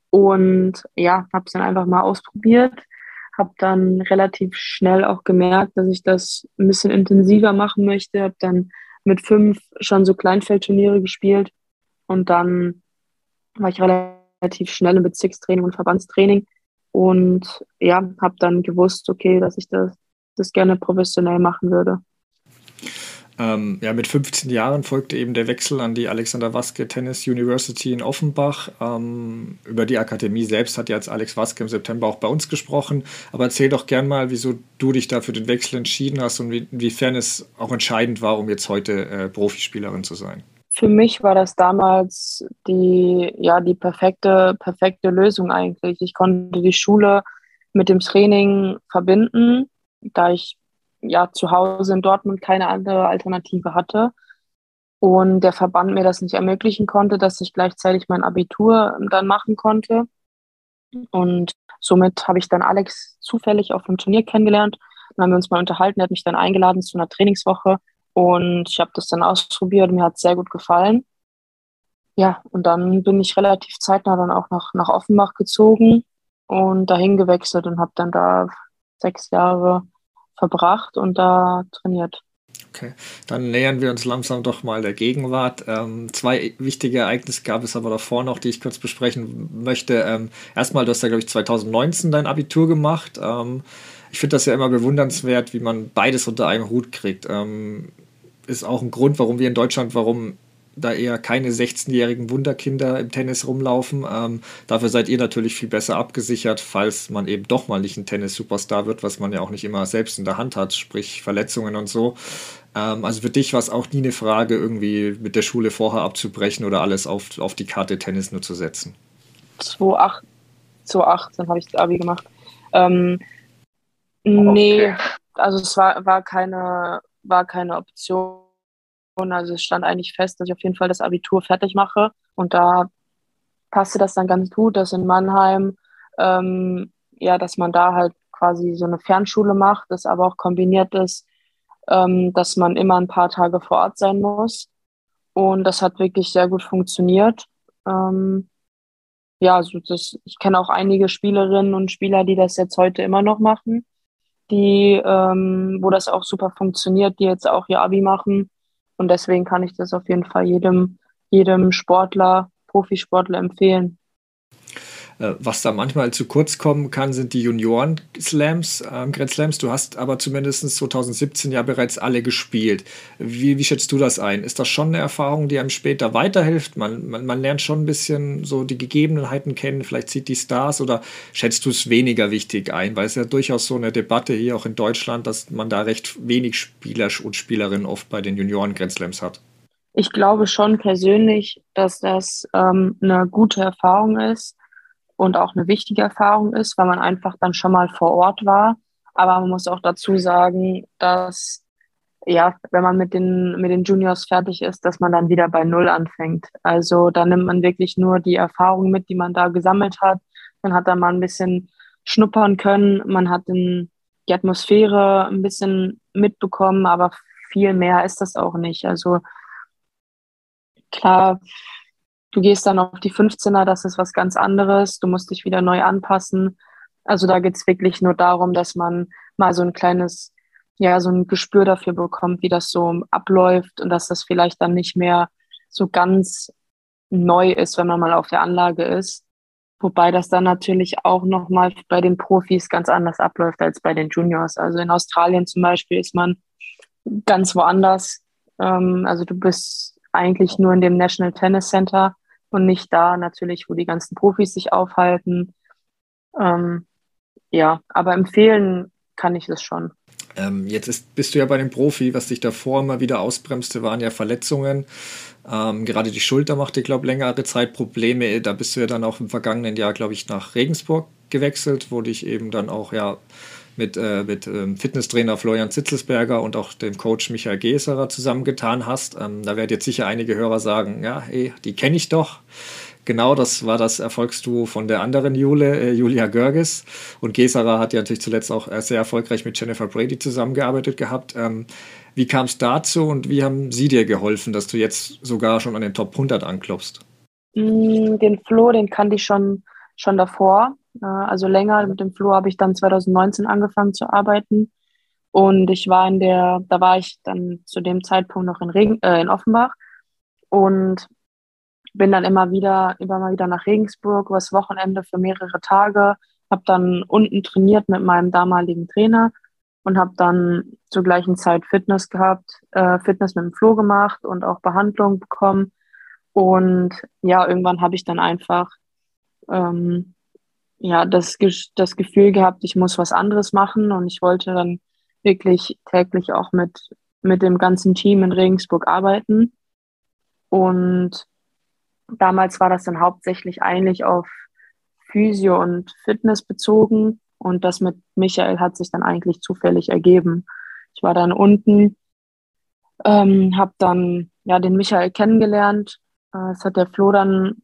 und ja, habe es dann einfach mal ausprobiert habe dann relativ schnell auch gemerkt, dass ich das ein bisschen intensiver machen möchte. Habe dann mit fünf schon so Kleinfeldturniere gespielt und dann war ich relativ schnell im Bezirkstraining und Verbandstraining und ja, habe dann gewusst, okay, dass ich das, das gerne professionell machen würde. Ähm, ja, mit 15 Jahren folgte eben der Wechsel an die Alexander Waske Tennis University in Offenbach. Ähm, über die Akademie selbst hat jetzt Alex Waske im September auch bei uns gesprochen. Aber erzähl doch gern mal, wieso du dich da für den Wechsel entschieden hast und inwiefern es auch entscheidend war, um jetzt heute äh, Profispielerin zu sein. Für mich war das damals die, ja, die perfekte, perfekte Lösung eigentlich. Ich konnte die Schule mit dem Training verbinden, da ich ja zu Hause in Dortmund keine andere Alternative hatte und der Verband mir das nicht ermöglichen konnte, dass ich gleichzeitig mein Abitur dann machen konnte. Und somit habe ich dann Alex zufällig auf einem Turnier kennengelernt. Dann haben wir uns mal unterhalten. Er hat mich dann eingeladen zu einer Trainingswoche und ich habe das dann ausprobiert. Mir hat es sehr gut gefallen. Ja, und dann bin ich relativ zeitnah dann auch nach, nach Offenbach gezogen und dahin gewechselt und habe dann da sechs Jahre verbracht und da trainiert. Okay, dann nähern wir uns langsam doch mal der Gegenwart. Ähm, zwei wichtige Ereignisse gab es aber davor noch, die ich kurz besprechen möchte. Ähm, erstmal, du hast ja, glaube ich, 2019 dein Abitur gemacht. Ähm, ich finde das ja immer bewundernswert, wie man beides unter einem Hut kriegt. Ähm, ist auch ein Grund, warum wir in Deutschland, warum da eher keine 16-jährigen Wunderkinder im Tennis rumlaufen. Ähm, dafür seid ihr natürlich viel besser abgesichert, falls man eben doch mal nicht ein Tennis-Superstar wird, was man ja auch nicht immer selbst in der Hand hat, sprich Verletzungen und so. Ähm, also für dich war es auch nie eine Frage, irgendwie mit der Schule vorher abzubrechen oder alles auf, auf die Karte Tennis nur zu setzen. 2008, 2018 habe ich das Abi gemacht. Ähm, okay. Nee, also es war, war, keine, war keine Option also es stand eigentlich fest, dass ich auf jeden Fall das Abitur fertig mache. Und da passte das dann ganz gut, dass in Mannheim, ähm, ja, dass man da halt quasi so eine Fernschule macht, das aber auch kombiniert ist, ähm, dass man immer ein paar Tage vor Ort sein muss. Und das hat wirklich sehr gut funktioniert. Ähm, ja, also das, ich kenne auch einige Spielerinnen und Spieler, die das jetzt heute immer noch machen, die, ähm, wo das auch super funktioniert, die jetzt auch ihr Abi machen und deswegen kann ich das auf jeden Fall jedem, jedem Sportler, Profisportler empfehlen. Äh, was da manchmal zu kurz kommen kann, sind die Junioren-Slams, ähm, Grand Slams. Du hast aber zumindest 2017 ja bereits alle gespielt. Wie, wie schätzt du das ein? Ist das schon eine Erfahrung, die einem später weiterhilft? Man, man, man lernt schon ein bisschen so die Gegebenheiten kennen, vielleicht sieht die Stars oder schätzt du es weniger wichtig ein? Weil es ja durchaus so eine Debatte hier auch in Deutschland, dass man da recht wenig Spieler und Spielerinnen oft bei den Junioren-Grand Slams hat. Ich glaube schon persönlich, dass das ähm, eine gute Erfahrung ist und auch eine wichtige Erfahrung ist, weil man einfach dann schon mal vor Ort war. Aber man muss auch dazu sagen, dass ja, wenn man mit den, mit den Juniors fertig ist, dass man dann wieder bei Null anfängt. Also da nimmt man wirklich nur die Erfahrung mit, die man da gesammelt hat. Man hat da mal ein bisschen schnuppern können. Man hat den, die Atmosphäre ein bisschen mitbekommen, aber viel mehr ist das auch nicht. Also klar, Du gehst dann auf die 15er, das ist was ganz anderes. Du musst dich wieder neu anpassen. Also da geht's wirklich nur darum, dass man mal so ein kleines, ja, so ein Gespür dafür bekommt, wie das so abläuft und dass das vielleicht dann nicht mehr so ganz neu ist, wenn man mal auf der Anlage ist. Wobei das dann natürlich auch nochmal bei den Profis ganz anders abläuft als bei den Juniors. Also in Australien zum Beispiel ist man ganz woanders. Ähm, also du bist eigentlich nur in dem National Tennis Center und nicht da natürlich, wo die ganzen Profis sich aufhalten. Ähm, ja, aber empfehlen kann ich das schon. Ähm, jetzt ist, bist du ja bei dem Profi, was dich davor immer wieder ausbremste, waren ja Verletzungen. Ähm, gerade die Schulter machte, glaube ich, längere Zeit Probleme. Da bist du ja dann auch im vergangenen Jahr, glaube ich, nach Regensburg gewechselt, wo dich eben dann auch ja mit, äh, mit ähm, Fitnesstrainer Florian Zitzelsberger und auch dem Coach Michael Geserer zusammengetan hast. Ähm, da werden jetzt sicher einige Hörer sagen, ja, hey, die kenne ich doch. Genau, das war das Erfolgsduo von der anderen Jule, äh, Julia Görges. Und Geserer hat ja natürlich zuletzt auch sehr erfolgreich mit Jennifer Brady zusammengearbeitet gehabt. Ähm, wie kam es dazu und wie haben sie dir geholfen, dass du jetzt sogar schon an den Top 100 anklopfst? Mm, den Flo, den kannte ich schon, schon davor. Äh, also länger. Mit dem Flo habe ich dann 2019 angefangen zu arbeiten. Und ich war in der, da war ich dann zu dem Zeitpunkt noch in, Regen, äh, in Offenbach und bin dann immer wieder, immer mal wieder nach Regensburg übers Wochenende für mehrere Tage, habe dann unten trainiert mit meinem damaligen Trainer und habe dann zur gleichen Zeit Fitness gehabt, äh, Fitness mit dem Flo gemacht und auch Behandlung bekommen. Und ja, irgendwann habe ich dann einfach ähm, ja das, das Gefühl gehabt, ich muss was anderes machen und ich wollte dann wirklich täglich auch mit, mit dem ganzen Team in Regensburg arbeiten. Und damals war das dann hauptsächlich eigentlich auf Physio und Fitness bezogen und das mit Michael hat sich dann eigentlich zufällig ergeben. Ich war dann unten, ähm, habe dann ja den Michael kennengelernt. Äh, es hat der Flo dann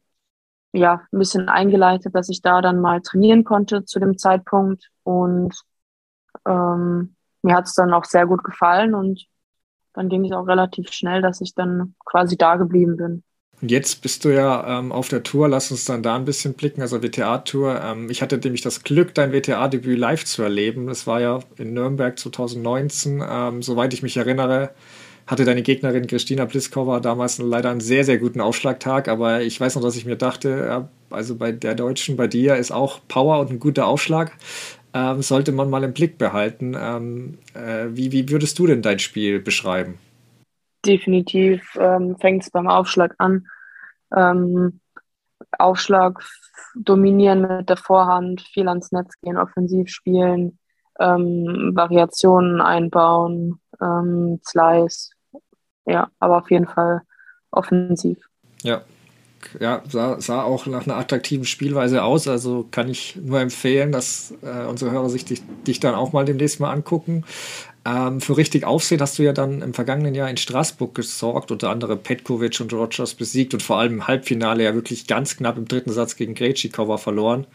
ja, ein bisschen eingeleitet, dass ich da dann mal trainieren konnte zu dem Zeitpunkt. Und ähm, mir hat es dann auch sehr gut gefallen und dann ging es auch relativ schnell, dass ich dann quasi da geblieben bin. Jetzt bist du ja ähm, auf der Tour, lass uns dann da ein bisschen blicken, also WTA-Tour. Ähm, ich hatte nämlich das Glück, dein WTA-Debüt live zu erleben. Das war ja in Nürnberg 2019, ähm, soweit ich mich erinnere hatte deine Gegnerin Christina Pliskova damals leider einen sehr, sehr guten Aufschlagtag, aber ich weiß noch, dass ich mir dachte, also bei der Deutschen, bei dir ist auch Power und ein guter Aufschlag. Ähm, sollte man mal im Blick behalten. Ähm, äh, wie, wie würdest du denn dein Spiel beschreiben? Definitiv ähm, fängt es beim Aufschlag an. Ähm, Aufschlag dominieren mit der Vorhand, viel ans Netz gehen, offensiv spielen, ähm, Variationen einbauen, ähm, Slice, ja, aber auf jeden Fall offensiv. Ja, ja, sah, sah auch nach einer attraktiven Spielweise aus. Also kann ich nur empfehlen, dass äh, unsere Hörer sich dich, dich, dann auch mal demnächst mal angucken. Ähm, für richtig Aufsehen hast du ja dann im vergangenen Jahr in Straßburg gesorgt, unter anderem Petkovic und Rogers besiegt und vor allem im Halbfinale ja wirklich ganz knapp im dritten Satz gegen Grejcikova verloren.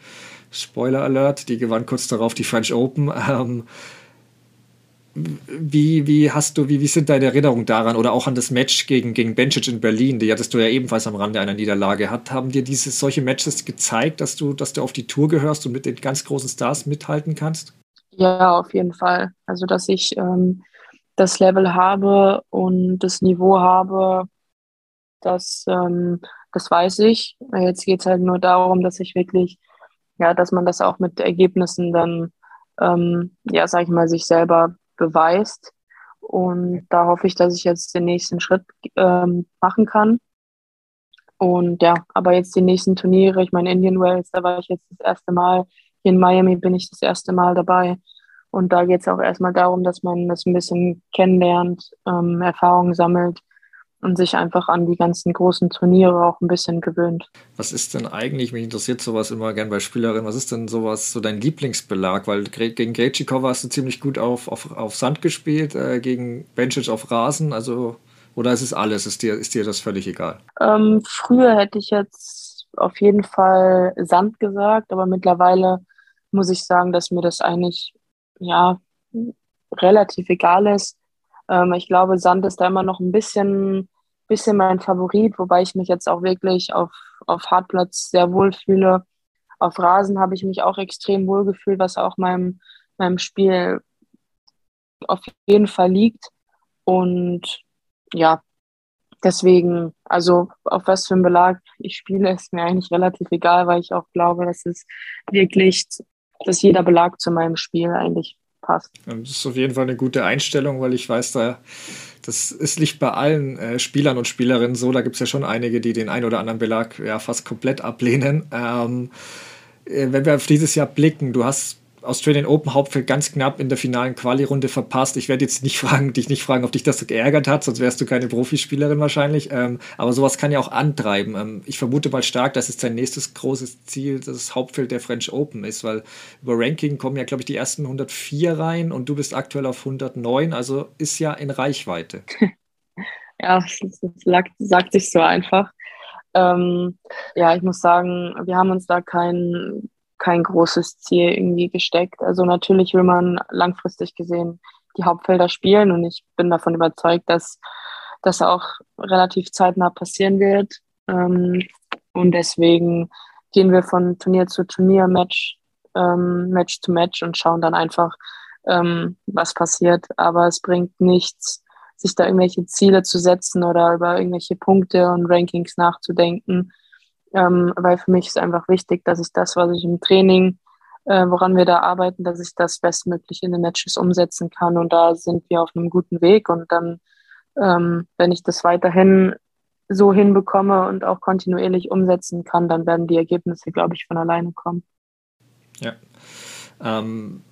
Spoiler Alert, die gewann kurz darauf die French Open. Ähm, wie, wie hast du, wie, wie sind deine Erinnerungen daran oder auch an das Match gegen, gegen Bencic in Berlin? Die hattest du ja ebenfalls am Rande einer Niederlage. Hat, haben dir diese solche Matches gezeigt, dass du, dass du auf die Tour gehörst und mit den ganz großen Stars mithalten kannst? Ja, auf jeden Fall. Also, dass ich ähm, das Level habe und das Niveau habe, das, ähm, das weiß ich. Jetzt geht es halt nur darum, dass ich wirklich, ja, dass man das auch mit Ergebnissen dann, ähm, ja, sag ich mal, sich selber beweist. Und da hoffe ich, dass ich jetzt den nächsten Schritt ähm, machen kann. Und ja, aber jetzt die nächsten Turniere, ich meine Indian Wells, da war ich jetzt das erste Mal. Hier in Miami bin ich das erste Mal dabei. Und da geht es auch erstmal darum, dass man das ein bisschen kennenlernt, ähm, Erfahrungen sammelt und sich einfach an die ganzen großen Turniere auch ein bisschen gewöhnt. Was ist denn eigentlich, mich interessiert sowas immer gern bei Spielerinnen, was ist denn sowas, so dein Lieblingsbelag? Weil gegen Grejcikova hast du ziemlich gut auf, auf, auf Sand gespielt, äh, gegen Bencic auf Rasen, also oder ist es alles? Ist dir, ist dir das völlig egal? Ähm, früher hätte ich jetzt auf jeden Fall Sand gesagt, aber mittlerweile muss ich sagen, dass mir das eigentlich ja relativ egal ist. Ähm, ich glaube, Sand ist da immer noch ein bisschen bisschen mein Favorit, wobei ich mich jetzt auch wirklich auf, auf Hartplatz sehr wohl fühle. Auf Rasen habe ich mich auch extrem wohl gefühlt, was auch meinem, meinem Spiel auf jeden Fall liegt. Und ja, deswegen, also auf was für einen Belag ich spiele, ist mir eigentlich relativ egal, weil ich auch glaube, dass es wirklich, dass jeder Belag zu meinem Spiel eigentlich passt. Das ist auf jeden Fall eine gute Einstellung, weil ich weiß, da das ist nicht bei allen äh, Spielern und Spielerinnen so. Da gibt es ja schon einige, die den ein oder anderen Belag ja fast komplett ablehnen. Ähm, äh, wenn wir auf dieses Jahr blicken, du hast Australian Open Hauptfeld ganz knapp in der finalen Quali-Runde verpasst. Ich werde jetzt nicht *laughs* fragen, dich nicht fragen, ob dich das geärgert hat, sonst wärst du keine Profispielerin wahrscheinlich. Ähm, aber sowas kann ja auch antreiben. Ähm, ich vermute mal stark, dass es dein nächstes großes Ziel das Hauptfeld der French Open ist, weil über Ranking kommen ja, glaube ich, die ersten 104 rein und du bist aktuell auf 109, also ist ja in Reichweite. *laughs* ja, *laughs* das, das sagt sich so einfach. Ähm, ja, ich muss sagen, wir haben uns da kein, kein großes Ziel irgendwie gesteckt. Also natürlich will man langfristig gesehen die Hauptfelder spielen und ich bin davon überzeugt, dass das auch relativ zeitnah passieren wird. Ähm, und deswegen gehen wir von Turnier zu Turnier, Match, ähm, Match zu Match und schauen dann einfach, ähm, was passiert. Aber es bringt nichts, sich da irgendwelche Ziele zu setzen oder über irgendwelche Punkte und Rankings nachzudenken. Ähm, weil für mich ist einfach wichtig, dass ich das, was ich im Training, äh, woran wir da arbeiten, dass ich das bestmöglich in den Matches umsetzen kann. Und da sind wir auf einem guten Weg. Und dann, ähm, wenn ich das weiterhin so hinbekomme und auch kontinuierlich umsetzen kann, dann werden die Ergebnisse, glaube ich, von alleine kommen. Ja. Ähm,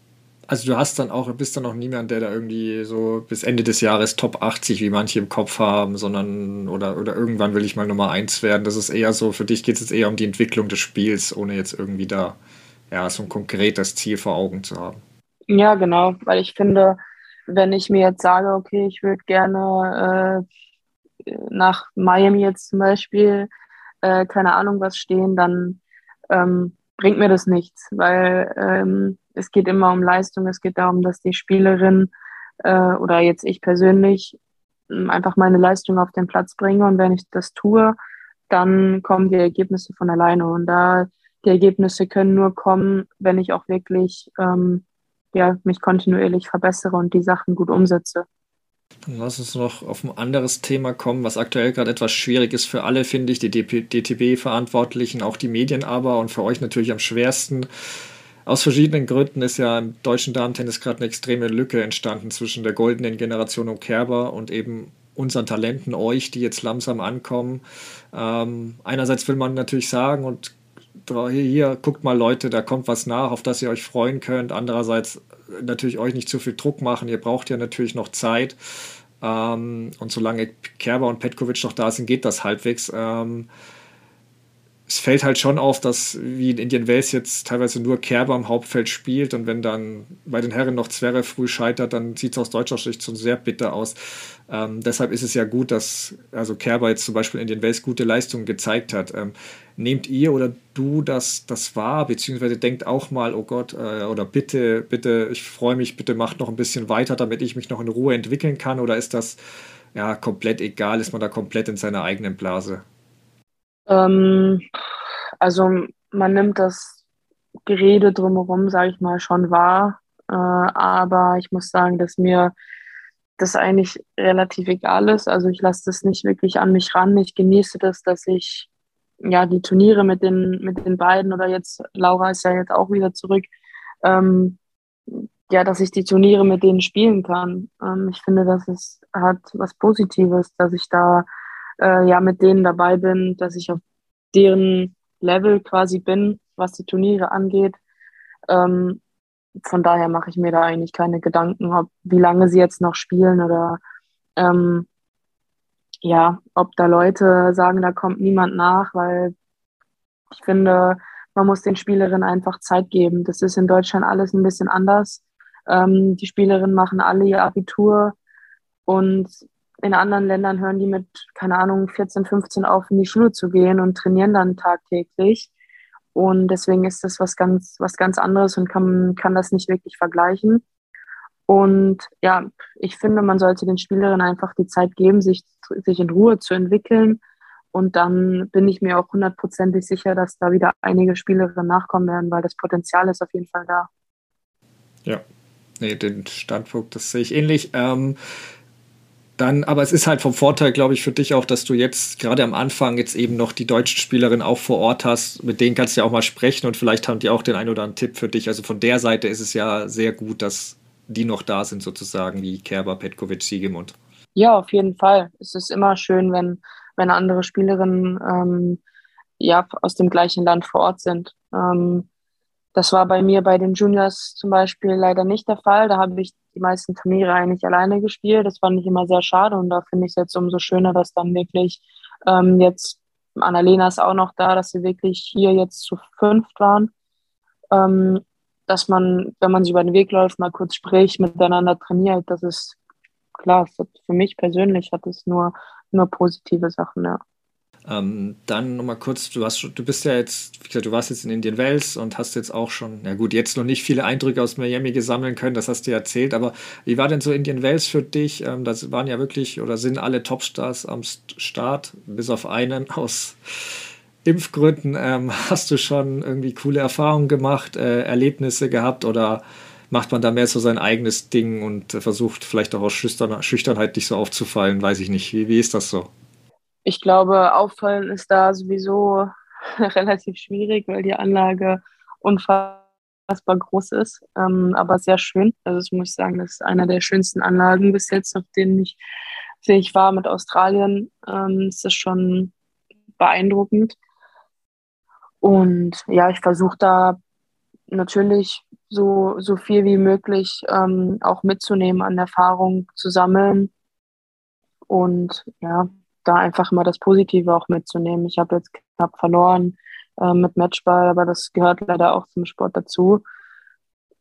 also du hast dann auch, bist dann auch niemand, der da irgendwie so bis Ende des Jahres Top 80, wie manche im Kopf haben, sondern oder, oder irgendwann will ich mal Nummer 1 werden. Das ist eher so, für dich geht es jetzt eher um die Entwicklung des Spiels, ohne jetzt irgendwie da ja, so ein konkretes Ziel vor Augen zu haben. Ja, genau, weil ich finde, wenn ich mir jetzt sage, okay, ich würde gerne äh, nach Miami jetzt zum Beispiel, äh, keine Ahnung was stehen, dann ähm, bringt mir das nichts, weil ähm, es geht immer um Leistung, es geht darum, dass die Spielerin äh, oder jetzt ich persönlich ähm, einfach meine Leistung auf den Platz bringe und wenn ich das tue, dann kommen die Ergebnisse von alleine und da die Ergebnisse können nur kommen, wenn ich auch wirklich ähm, ja, mich kontinuierlich verbessere und die Sachen gut umsetze. Lass uns noch auf ein anderes Thema kommen, was aktuell gerade etwas schwierig ist für alle, finde ich, die DTB-Verantwortlichen, auch die Medien aber und für euch natürlich am schwersten. Aus verschiedenen Gründen ist ja im deutschen Damentennis gerade eine extreme Lücke entstanden zwischen der goldenen Generation um Kerber und eben unseren Talenten, euch, die jetzt langsam ankommen. Ähm, einerseits will man natürlich sagen und hier, hier, guckt mal Leute, da kommt was nach, auf das ihr euch freuen könnt. Andererseits natürlich euch nicht zu viel Druck machen. Ihr braucht ja natürlich noch Zeit. Ähm, und solange Kerber und Petkovic noch da sind, geht das halbwegs. Ähm, es fällt halt schon auf, dass wie in Indian Wells jetzt teilweise nur Kerber im Hauptfeld spielt und wenn dann bei den Herren noch Zverev früh scheitert, dann sieht es aus deutscher Sicht schon sehr bitter aus. Ähm, deshalb ist es ja gut, dass also Kerber jetzt zum Beispiel in Indian Wells gute Leistungen gezeigt hat. Ähm, nehmt ihr oder du das, das wahr, beziehungsweise denkt auch mal, oh Gott, äh, oder bitte, bitte, ich freue mich, bitte macht noch ein bisschen weiter, damit ich mich noch in Ruhe entwickeln kann oder ist das ja komplett egal, ist man da komplett in seiner eigenen Blase? Ähm, also man nimmt das Gerede drumherum, sage ich mal, schon wahr. Äh, aber ich muss sagen, dass mir das eigentlich relativ egal ist. Also ich lasse das nicht wirklich an mich ran. Ich genieße das, dass ich ja die Turniere mit den, mit den beiden oder jetzt, Laura ist ja jetzt auch wieder zurück, ähm, ja, dass ich die Turniere mit denen spielen kann. Ähm, ich finde, das ist, hat was Positives, dass ich da äh, ja mit denen dabei bin, dass ich auf deren Level quasi bin, was die Turniere angeht. Ähm, von daher mache ich mir da eigentlich keine Gedanken, ob wie lange sie jetzt noch spielen oder ähm, ja, ob da Leute sagen, da kommt niemand nach, weil ich finde, man muss den Spielerinnen einfach Zeit geben. Das ist in Deutschland alles ein bisschen anders. Ähm, die Spielerinnen machen alle ihr Abitur und in anderen Ländern hören die mit, keine Ahnung, 14, 15 auf, in die Schule zu gehen und trainieren dann tagtäglich. Und deswegen ist das was ganz, was ganz anderes und kann, kann das nicht wirklich vergleichen. Und ja, ich finde, man sollte den Spielerinnen einfach die Zeit geben, sich, sich in Ruhe zu entwickeln. Und dann bin ich mir auch hundertprozentig sicher, dass da wieder einige Spielerinnen nachkommen werden, weil das Potenzial ist auf jeden Fall da. Ja, nee, den Standpunkt, das sehe ich ähnlich. Ähm, dann, aber es ist halt vom Vorteil, glaube ich, für dich auch, dass du jetzt gerade am Anfang jetzt eben noch die deutschen Spielerinnen auch vor Ort hast. Mit denen kannst du ja auch mal sprechen und vielleicht haben die auch den einen oder anderen Tipp für dich. Also von der Seite ist es ja sehr gut, dass die noch da sind, sozusagen, wie Kerber, Petkovic, Siegemund. Ja, auf jeden Fall. Es ist immer schön, wenn, wenn andere Spielerinnen ähm, ja, aus dem gleichen Land vor Ort sind. Ähm, das war bei mir bei den Juniors zum Beispiel leider nicht der Fall. Da habe ich die meisten Turniere eigentlich alleine gespielt. Das fand ich immer sehr schade und da finde ich es jetzt umso schöner, dass dann wirklich ähm, jetzt Annalena ist auch noch da, dass sie wirklich hier jetzt zu fünft waren. Ähm, dass man, wenn man sich über den Weg läuft, mal kurz spricht, miteinander trainiert, das ist klar, für mich persönlich hat es nur, nur positive Sachen, ja. Ähm, dann nochmal kurz, du, hast, du bist ja jetzt, wie gesagt, du warst jetzt in Indian Wells und hast jetzt auch schon, na gut, jetzt noch nicht viele Eindrücke aus Miami gesammeln können, das hast du ja erzählt, aber wie war denn so Indian Wells für dich? Ähm, das waren ja wirklich oder sind alle Topstars am Start, bis auf einen *laughs* aus Impfgründen. Ähm, hast du schon irgendwie coole Erfahrungen gemacht, äh, Erlebnisse gehabt oder macht man da mehr so sein eigenes Ding und äh, versucht vielleicht auch aus Schüchternheit nicht so aufzufallen? Weiß ich nicht. Wie, wie ist das so? Ich glaube, auffallen ist da sowieso *laughs* relativ schwierig, weil die Anlage unfassbar groß ist, ähm, aber sehr schön. Also das muss ich sagen, das ist einer der schönsten Anlagen bis jetzt, auf denen ich, ich war mit Australien. Ähm, ist das schon beeindruckend. Und ja, ich versuche da natürlich so, so viel wie möglich ähm, auch mitzunehmen an Erfahrung zu sammeln. Und ja, da einfach mal das Positive auch mitzunehmen. Ich habe jetzt knapp verloren äh, mit Matchball, aber das gehört leider auch zum Sport dazu.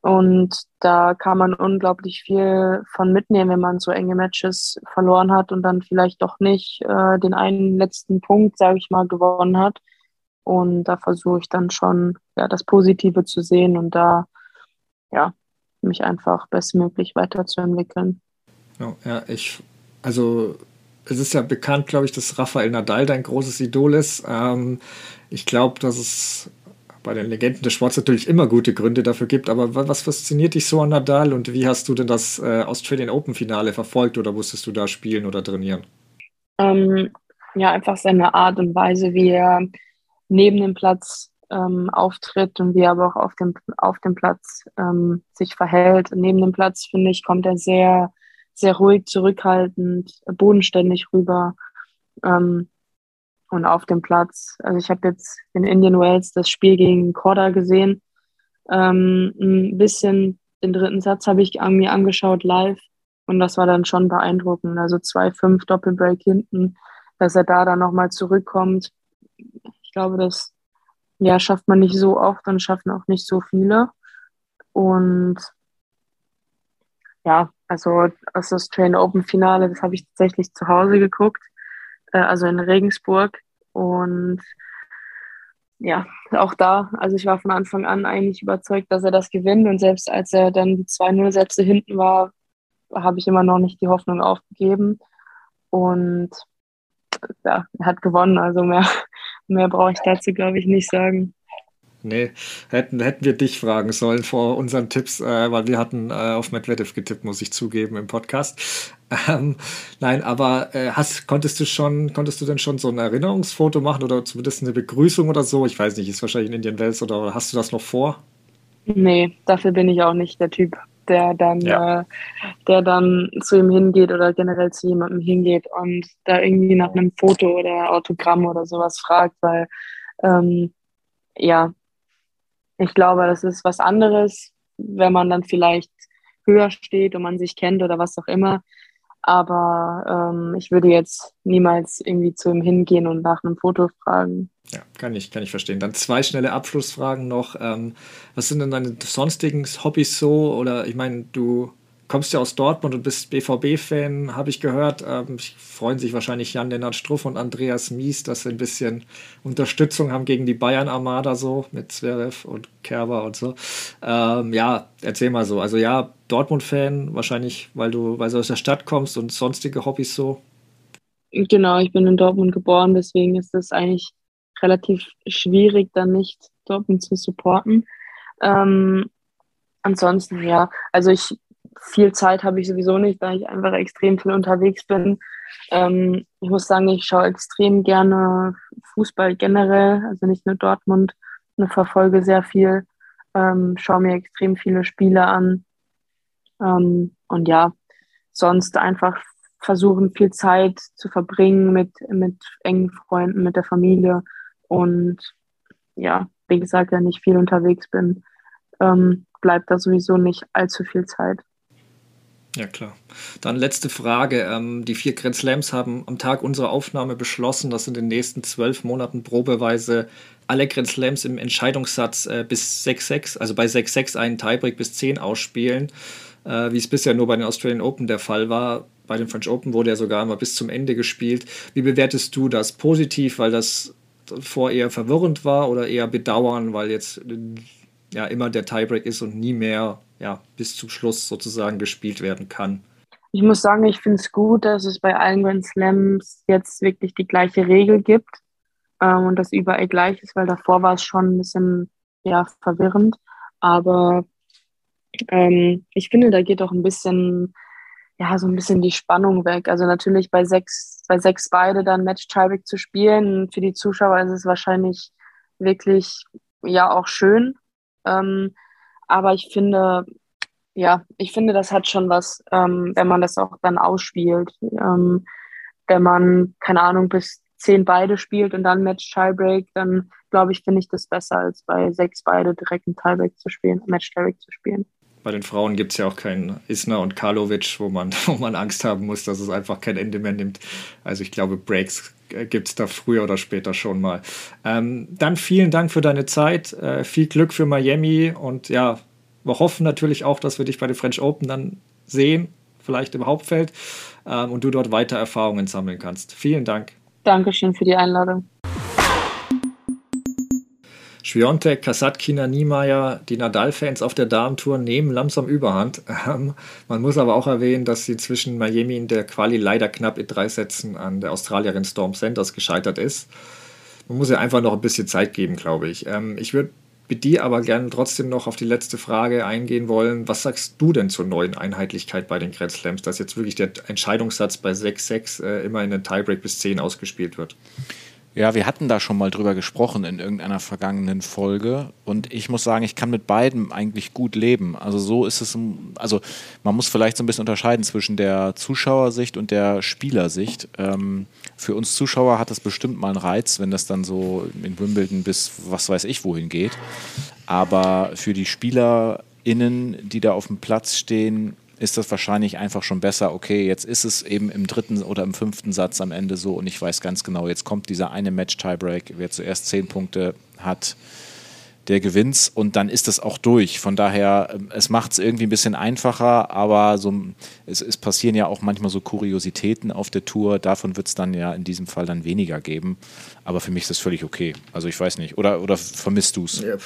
Und da kann man unglaublich viel von mitnehmen, wenn man so enge Matches verloren hat und dann vielleicht doch nicht äh, den einen letzten Punkt, sage ich mal, gewonnen hat. Und da versuche ich dann schon ja, das Positive zu sehen und da ja, mich einfach bestmöglich weiterzuentwickeln. Ja, ich, also es ist ja bekannt, glaube ich, dass Rafael Nadal dein großes Idol ist. Ähm, ich glaube, dass es bei den Legenden des Sports natürlich immer gute Gründe dafür gibt. Aber was fasziniert dich so an Nadal und wie hast du denn das äh, Australian Open Finale verfolgt oder musstest du da spielen oder trainieren? Ähm, ja, einfach seine Art und Weise, wie er neben dem Platz ähm, auftritt und wie er aber auch auf dem, auf dem Platz ähm, sich verhält. Neben dem Platz, finde ich, kommt er sehr sehr ruhig, zurückhaltend, bodenständig rüber. Ähm, und auf dem Platz, also ich habe jetzt in Indian Wells das Spiel gegen Korda gesehen. Ähm, ein bisschen den dritten Satz habe ich mir angeschaut live und das war dann schon beeindruckend. Also 2-5 Doppelbreak hinten, dass er da dann nochmal zurückkommt. Ich glaube, das ja, schafft man nicht so oft und schaffen auch nicht so viele. Und ja, also das Australian Open Finale, das habe ich tatsächlich zu Hause geguckt, äh, also in Regensburg. Und ja, auch da, also ich war von Anfang an eigentlich überzeugt, dass er das gewinnt. Und selbst als er dann die 2-0-Sätze hinten war, habe ich immer noch nicht die Hoffnung aufgegeben. Und ja, er hat gewonnen. Also mehr, *laughs* mehr brauche ich dazu, glaube ich, nicht sagen. Nee, hätten, hätten wir dich fragen sollen vor unseren Tipps, äh, weil wir hatten äh, auf Medvedev getippt, muss ich zugeben, im Podcast. *laughs* Ähm, nein, aber äh, hast, konntest du schon, konntest du denn schon so ein Erinnerungsfoto machen oder zumindest eine Begrüßung oder so? Ich weiß nicht, ist wahrscheinlich in Indian Wells oder hast du das noch vor? Nee, dafür bin ich auch nicht der Typ, der dann, ja. äh, der dann zu ihm hingeht oder generell zu jemandem hingeht und da irgendwie nach einem Foto oder Autogramm oder sowas fragt, weil ähm, ja, ich glaube, das ist was anderes, wenn man dann vielleicht höher steht und man sich kennt oder was auch immer. Aber ähm, ich würde jetzt niemals irgendwie zu ihm hingehen und nach einem Foto fragen. Ja, kann ich, kann ich verstehen. Dann zwei schnelle Abschlussfragen noch. Ähm, was sind denn deine sonstigen Hobbys so? Oder ich meine, du kommst ja aus Dortmund und bist BVB-Fan, habe ich gehört. Ähm, freuen sich wahrscheinlich Jan-Lennart Struff und Andreas Mies, dass sie ein bisschen Unterstützung haben gegen die Bayern-Armada so mit Zverev und Kerber und so. Ähm, ja, erzähl mal so. Also ja, Dortmund-Fan, wahrscheinlich, weil du, weil du aus der Stadt kommst und sonstige Hobbys so. Genau, ich bin in Dortmund geboren, deswegen ist es eigentlich relativ schwierig, dann nicht Dortmund zu supporten. Ähm, ansonsten, ja, also ich viel Zeit habe ich sowieso nicht, da ich einfach extrem viel unterwegs bin. Ähm, ich muss sagen, ich schaue extrem gerne Fußball generell, also nicht nur Dortmund. Ich verfolge sehr viel, ähm, schaue mir extrem viele Spiele an. Ähm, und ja, sonst einfach versuchen, viel Zeit zu verbringen mit, mit engen Freunden, mit der Familie. Und ja, wie gesagt, wenn ich viel unterwegs bin, ähm, bleibt da sowieso nicht allzu viel Zeit. Ja, klar. Dann letzte Frage. Ähm, die vier Grand Slams haben am Tag unserer Aufnahme beschlossen, dass in den nächsten zwölf Monaten probeweise alle Grand Slams im Entscheidungssatz äh, bis 6-6, also bei 6-6 einen Tiebreak bis 10 ausspielen, äh, wie es bisher nur bei den Australian Open der Fall war. Bei den French Open wurde ja sogar immer bis zum Ende gespielt. Wie bewertest du das positiv, weil das vor eher verwirrend war oder eher bedauern, weil jetzt äh, ja immer der Tiebreak ist und nie mehr ja, bis zum Schluss sozusagen gespielt werden kann. Ich muss sagen, ich finde es gut, dass es bei allen Grand Slams jetzt wirklich die gleiche Regel gibt ähm, und das überall gleich ist, weil davor war es schon ein bisschen ja, verwirrend. Aber ähm, ich finde, da geht auch ein bisschen, ja, so ein bisschen die Spannung weg. Also natürlich bei sechs, bei sechs beide dann Match Tiebreak zu spielen, für die Zuschauer ist es wahrscheinlich wirklich ja auch schön. Ähm, aber ich finde, ja, ich finde, das hat schon was, ähm, wenn man das auch dann ausspielt. Ähm, wenn man, keine Ahnung, bis zehn beide spielt und dann Match Tiebreak, dann glaube ich, finde ich das besser, als bei sechs beide direkt ein Tiebreak zu spielen, Match Tiebreak zu spielen. Bei den Frauen gibt es ja auch keinen Isner und Karlovic, wo man, *laughs* wo man Angst haben muss, dass es einfach kein Ende mehr nimmt. Also ich glaube, Breaks äh, gibt es da früher oder später schon mal. Ähm, dann vielen Dank für deine Zeit, äh, viel Glück für Miami und ja, wir hoffen natürlich auch, dass wir dich bei den French Open dann sehen, vielleicht im Hauptfeld ähm, und du dort weiter Erfahrungen sammeln kannst. Vielen Dank. Dankeschön für die Einladung. Schwiontek, Kasatkina, Niemeyer, die Nadal-Fans auf der Damentour nehmen langsam Überhand. Ähm, man muss aber auch erwähnen, dass sie zwischen Miami in der Quali leider knapp in drei Sätzen an der Australierin Storm Sanders gescheitert ist. Man muss ihr einfach noch ein bisschen Zeit geben, glaube ich. Ähm, ich würde mit dir aber gerne trotzdem noch auf die letzte Frage eingehen wollen. Was sagst du denn zur neuen Einheitlichkeit bei den Grand Slams, dass jetzt wirklich der Entscheidungssatz bei 6-6 äh, immer in den Tiebreak bis 10 ausgespielt wird? Ja, wir hatten da schon mal drüber gesprochen in irgendeiner vergangenen Folge und ich muss sagen, ich kann mit beiden eigentlich gut leben. Also so ist es, also man muss vielleicht so ein bisschen unterscheiden zwischen der Zuschauersicht und der Spielersicht. Ähm, für uns Zuschauer hat das bestimmt mal einen Reiz, wenn das dann so in Wimbledon bis was weiß ich wohin geht. Aber für die SpielerInnen, die da auf dem Platz stehen, ist das wahrscheinlich einfach schon besser, okay, jetzt ist es eben im dritten oder im fünften Satz am Ende so und ich weiß ganz genau, jetzt kommt dieser eine Match-Tiebreak, wer zuerst zehn Punkte hat, der gewinnt und dann ist es auch durch. Von daher, ähm, es macht es irgendwie ein bisschen einfacher, aber so, es, es, passieren ja auch manchmal so Kuriositäten auf der Tour. Davon wird es dann ja in diesem Fall dann weniger geben. Aber für mich ist das völlig okay. Also ich weiß nicht. Oder, oder vermisst du es? Yep.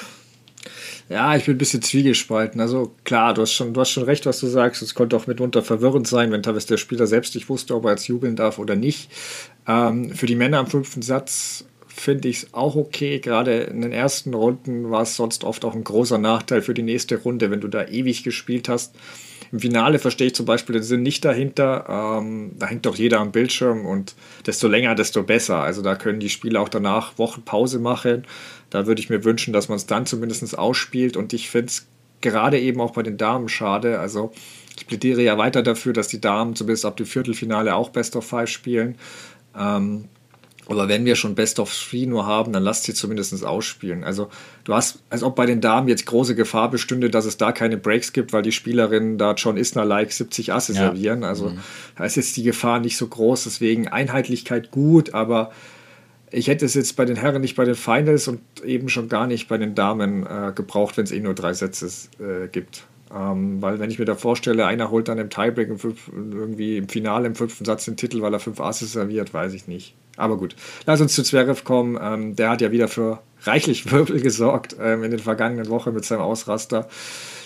Ja, ich bin ein bisschen zwiegespalten. Also klar, du hast schon, du hast schon recht, was du sagst. Es konnte auch mitunter verwirrend sein, wenn teilweise der Spieler selbst nicht wusste, ob er jetzt jubeln darf oder nicht. Ähm, für die Männer am fünften Satz finde ich es auch okay. Gerade in den ersten Runden war es sonst oft auch ein großer Nachteil für die nächste Runde, wenn du da ewig gespielt hast. Im Finale verstehe ich zum Beispiel den Sinn nicht dahinter. Ähm, da hängt doch jeder am Bildschirm und desto länger, desto besser. Also da können die Spieler auch danach Wochen Pause machen. Da würde ich mir wünschen, dass man es dann zumindest ausspielt und ich finde es gerade eben auch bei den Damen schade. Also ich plädiere ja weiter dafür, dass die Damen zumindest ab dem Viertelfinale auch Best of Five spielen. Ähm, aber wenn wir schon Best of Three nur haben, dann lasst sie zumindest ausspielen. Also du hast, als ob bei den Damen jetzt große Gefahr bestünde, dass es da keine Breaks gibt, weil die Spielerinnen da John Isner-like 70 Asse ja. servieren. Also mhm. da ist jetzt die Gefahr nicht so groß. Deswegen Einheitlichkeit gut, aber ich hätte es jetzt bei den Herren nicht bei den Finals und eben schon gar nicht bei den Damen äh, gebraucht, wenn es eh nur drei Sätze äh, gibt. Ähm, weil wenn ich mir da vorstelle, einer holt dann im Tiebreak im fünf, irgendwie im Finale im fünften Satz den Titel, weil er fünf Asse serviert, weiß ich nicht. Aber gut, lass uns zu Zverev kommen. Ähm, der hat ja wieder für reichlich *laughs* Wirbel gesorgt ähm, in den vergangenen Wochen mit seinem Ausraster.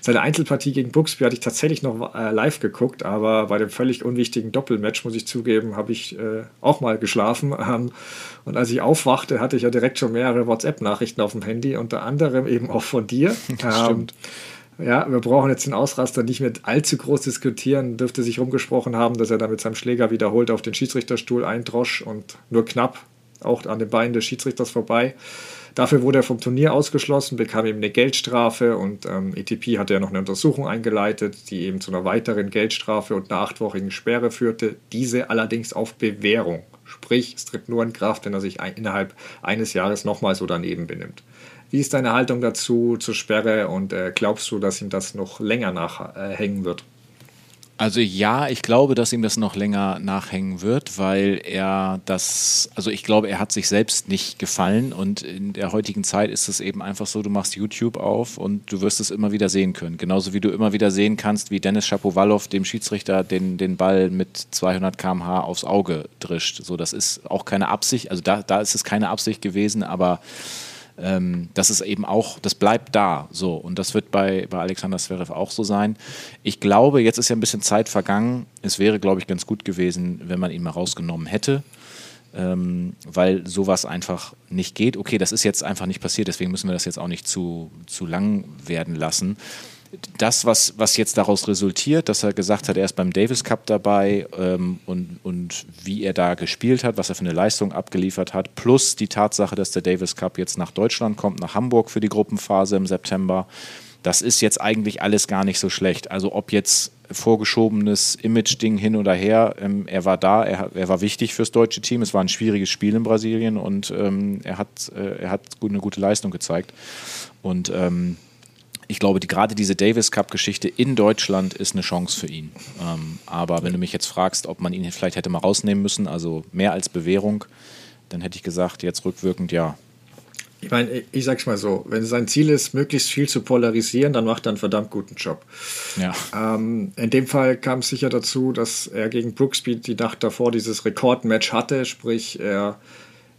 Seine Einzelpartie gegen Buxby hatte ich tatsächlich noch äh, live geguckt, aber bei dem völlig unwichtigen Doppelmatch, muss ich zugeben, habe ich äh, auch mal geschlafen. *laughs* Ähm, und als ich aufwachte, hatte ich ja direkt schon mehrere WhatsApp-Nachrichten auf dem Handy, unter anderem eben auch von dir. *laughs* Stimmt. Ähm, ja, wir brauchen jetzt den Ausraster nicht mit allzu groß diskutieren. Dürfte sich rumgesprochen haben, dass er da mit seinem Schläger wiederholt auf den Schiedsrichterstuhl eindrosch und nur knapp auch an den Beinen des Schiedsrichters vorbei. Dafür wurde er vom Turnier ausgeschlossen, bekam eben eine Geldstrafe und ähm, ETP hatte ja noch eine Untersuchung eingeleitet, die eben zu einer weiteren Geldstrafe und einer achtwöchigen Sperre führte. Diese allerdings auf Bewährung. Sprich, es tritt nur in Kraft, wenn er sich ein, innerhalb eines Jahres nochmal so daneben benimmt. Wie ist deine Haltung dazu zur Sperre und äh, glaubst du, dass ihm das noch länger nachhängen wird? Also ja, ich glaube, dass ihm das noch länger nachhängen wird, weil er das, also ich glaube, er hat sich selbst nicht gefallen und in der heutigen Zeit ist es eben einfach so, du machst YouTube auf und du wirst es immer wieder sehen können. Genauso wie du immer wieder sehen kannst, wie Dennis Shapovalov dem Schiedsrichter den, den Ball mit 200 km/h aufs Auge drischt. So, das ist auch keine Absicht, also da, da ist es keine Absicht gewesen, aber ähm, das ist eben auch, das bleibt da so. Und das wird bei, bei Alexander Zverev auch so sein. Ich glaube, jetzt ist ja ein bisschen Zeit vergangen. Es wäre, glaube ich, ganz gut gewesen, wenn man ihn mal rausgenommen hätte. Ähm, weil sowas einfach nicht geht. Okay, das ist jetzt einfach nicht passiert, deswegen müssen wir das jetzt auch nicht zu, zu lang werden lassen das, was, was jetzt daraus resultiert, dass er gesagt hat, er ist beim Davis Cup dabei ähm, und, und wie er da gespielt hat, was er für eine Leistung abgeliefert hat, plus die Tatsache, dass der Davis Cup jetzt nach Deutschland kommt, nach Hamburg für die Gruppenphase im September, das ist jetzt eigentlich alles gar nicht so schlecht. Also ob jetzt vorgeschobenes Image-Ding hin oder her, ähm, er war da, er, er, war wichtig fürs deutsche Team, es war ein schwieriges Spiel in Brasilien und ähm, er hat, äh, er hat eine gute Leistung gezeigt. Und ähm, ich glaube, die, gerade diese Davis Cup-Geschichte in Deutschland ist eine Chance für ihn. Ähm, aber wenn du mich jetzt fragst, ob man ihn vielleicht hätte mal rausnehmen müssen, also mehr als Bewährung, dann hätte ich gesagt, jetzt rückwirkend ja. Ich meine, ich sag's mal so, wenn sein Ziel ist, möglichst viel zu polarisieren, dann macht er einen verdammt guten Job. Ja. Ähm, in dem Fall kam es sicher dazu, dass er gegen Brooksby die Nacht davor dieses Rekordmatch hatte, sprich er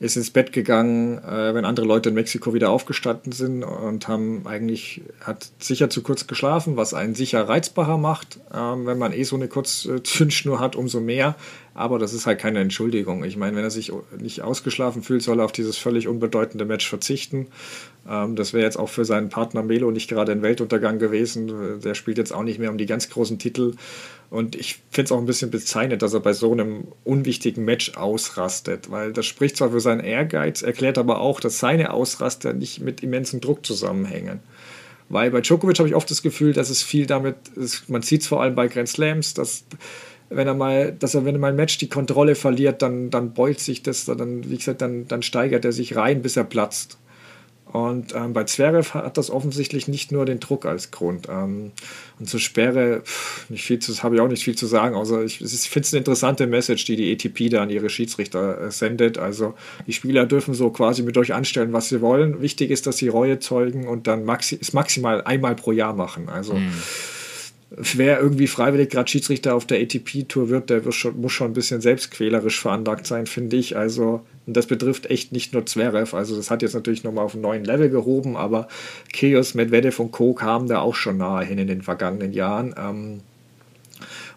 ist ins Bett gegangen, äh, wenn andere Leute in Mexiko wieder aufgestanden sind und haben eigentlich, hat sicher zu kurz geschlafen, was einen sicher reizbarer macht. Ähm, wenn man eh so eine kurze Zündschnur hat, umso mehr. Aber das ist halt keine Entschuldigung. Ich meine, wenn er sich nicht ausgeschlafen fühlt, soll er auf dieses völlig unbedeutende Match verzichten. Ähm, das wäre jetzt auch für seinen Partner Melo nicht gerade ein Weltuntergang gewesen. Der spielt jetzt auch nicht mehr um die ganz großen Titel. Und ich finde es auch ein bisschen bezeichnend, dass er bei so einem unwichtigen Match ausrastet, weil das spricht zwar für seinen Ehrgeiz, erklärt aber auch, dass seine Ausraster nicht mit immensem Druck zusammenhängen. Weil bei Djokovic habe ich oft das Gefühl, dass es viel damit, ist, man sieht es vor allem bei Grand Slams, dass wenn er mal, dass er, wenn er mal ein Match die Kontrolle verliert, dann, dann beult sich das, dann, wie gesagt, dann, dann steigert er sich rein, bis er platzt. Und ähm, bei Zverev hat das offensichtlich nicht nur den Druck als Grund. Ähm, und zur Sperre nicht habe ich auch nicht viel zu sagen, außer ich, ich finde es eine interessante Message, die die ATP da an ihre Schiedsrichter äh, sendet. Also die Spieler dürfen so quasi mit euch anstellen, was sie wollen. Wichtig ist, dass sie Reue zeugen und dann maxi maximal einmal pro Jahr machen. Also mhm wer irgendwie freiwillig gerade Schiedsrichter auf der ATP-Tour wird, der schon, muss schon ein bisschen selbstquälerisch veranlagt sein, finde ich. Also, und das betrifft echt nicht nur Zverev. Also, das hat jetzt natürlich nochmal auf einen neuen Level gehoben, aber Kyrgios, Medvedev und Co. kamen da auch schon nahe hin in den vergangenen Jahren. Ähm,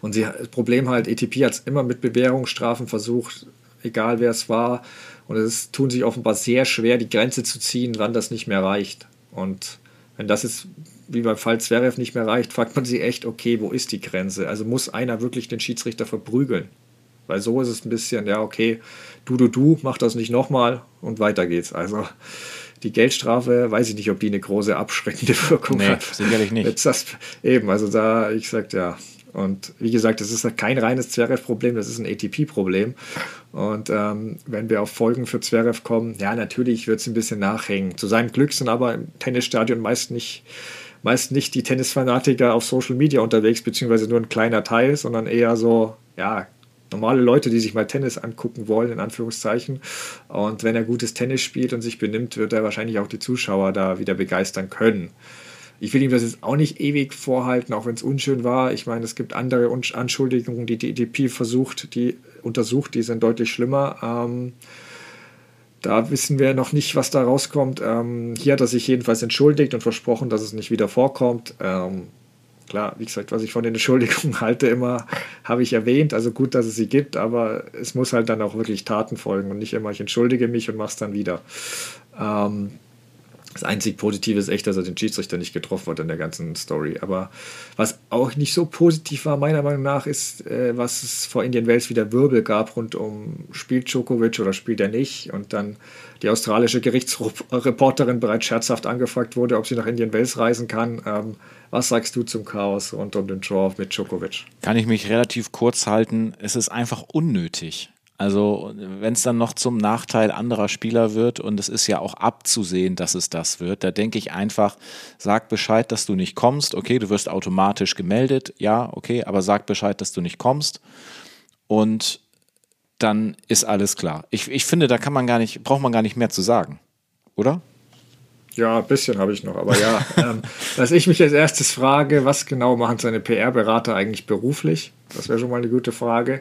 und sie, das Problem halt, ATP hat es immer mit Bewährungsstrafen versucht, egal wer es war. Und es tun sich offenbar sehr schwer, die Grenze zu ziehen, wann das nicht mehr reicht. Und wenn das jetzt wie beim Fall Zverev nicht mehr reicht, fragt man sich echt, okay, wo ist die Grenze? Also muss einer wirklich den Schiedsrichter verprügeln? Weil so ist es ein bisschen, ja, okay, du, du, du, mach das nicht nochmal und weiter geht's. Also die Geldstrafe, weiß ich nicht, ob die eine große abschreckende Wirkung nee, hat. Sicherlich nicht. Das, eben, also da, ich sag ja, und wie gesagt, das ist kein reines Zverev-Problem, das ist ein ATP-Problem. Und ähm, wenn wir auf Folgen für Zverev kommen, ja, natürlich wird es ein bisschen nachhängen. Zu seinem Glück sind aber im Tennisstadion meist nicht meist nicht die Tennisfanatiker auf Social Media unterwegs, beziehungsweise nur ein kleiner Teil, sondern eher so, ja, normale Leute, die sich mal Tennis angucken wollen, in Anführungszeichen. Und wenn er gutes Tennis spielt und sich benimmt, wird er wahrscheinlich auch die Zuschauer da wieder begeistern können. Ich will ihm das jetzt auch nicht ewig vorhalten, auch wenn es unschön war. Ich meine, es gibt andere Anschuldigungen, die die EDP versucht, die untersucht, die sind deutlich schlimmer. Ähm, da wissen wir noch nicht, was da rauskommt. Ähm, hier hat er sich jedenfalls entschuldigt und versprochen, dass es nicht wieder vorkommt. Ähm, klar, wie gesagt, was ich von den Entschuldigungen *laughs* halte, immer habe ich erwähnt. Also gut, dass es sie gibt, aber es muss halt dann auch wirklich Taten folgen und nicht immer, ich entschuldige mich und mache es dann wieder. Ähm, das einzig Positive ist echt, dass er den Schiedsrichter nicht getroffen hat in der ganzen Story. Aber was auch nicht so positiv war, meiner Meinung nach, ist, äh, was es vor Indian Wells wieder Wirbel gab rund um spielt Djokovic oder spielt er nicht. Und dann die australische Gerichtsreporterin bereits scherzhaft angefragt wurde, ob sie nach Indian Wells reisen kann. Ähm, was sagst du zum Chaos rund um den Draw mit Djokovic? Kann ich mich relativ kurz halten. Es ist einfach unnötig. Also wenn es dann noch zum Nachteil anderer Spieler wird und es ist ja auch abzusehen, dass es das wird, da denke ich einfach, sag Bescheid, dass du nicht kommst. Okay, du wirst automatisch gemeldet, ja, okay, aber sag Bescheid, dass du nicht kommst und dann ist alles klar. Ich, ich finde, da kann man gar nicht, braucht man gar nicht mehr zu sagen, oder? Ja, ein bisschen habe ich noch, aber ja. *laughs* ähm, was ich mich als erstes frage, was genau machen seine PR-Berater eigentlich beruflich? Das wäre schon mal eine gute Frage.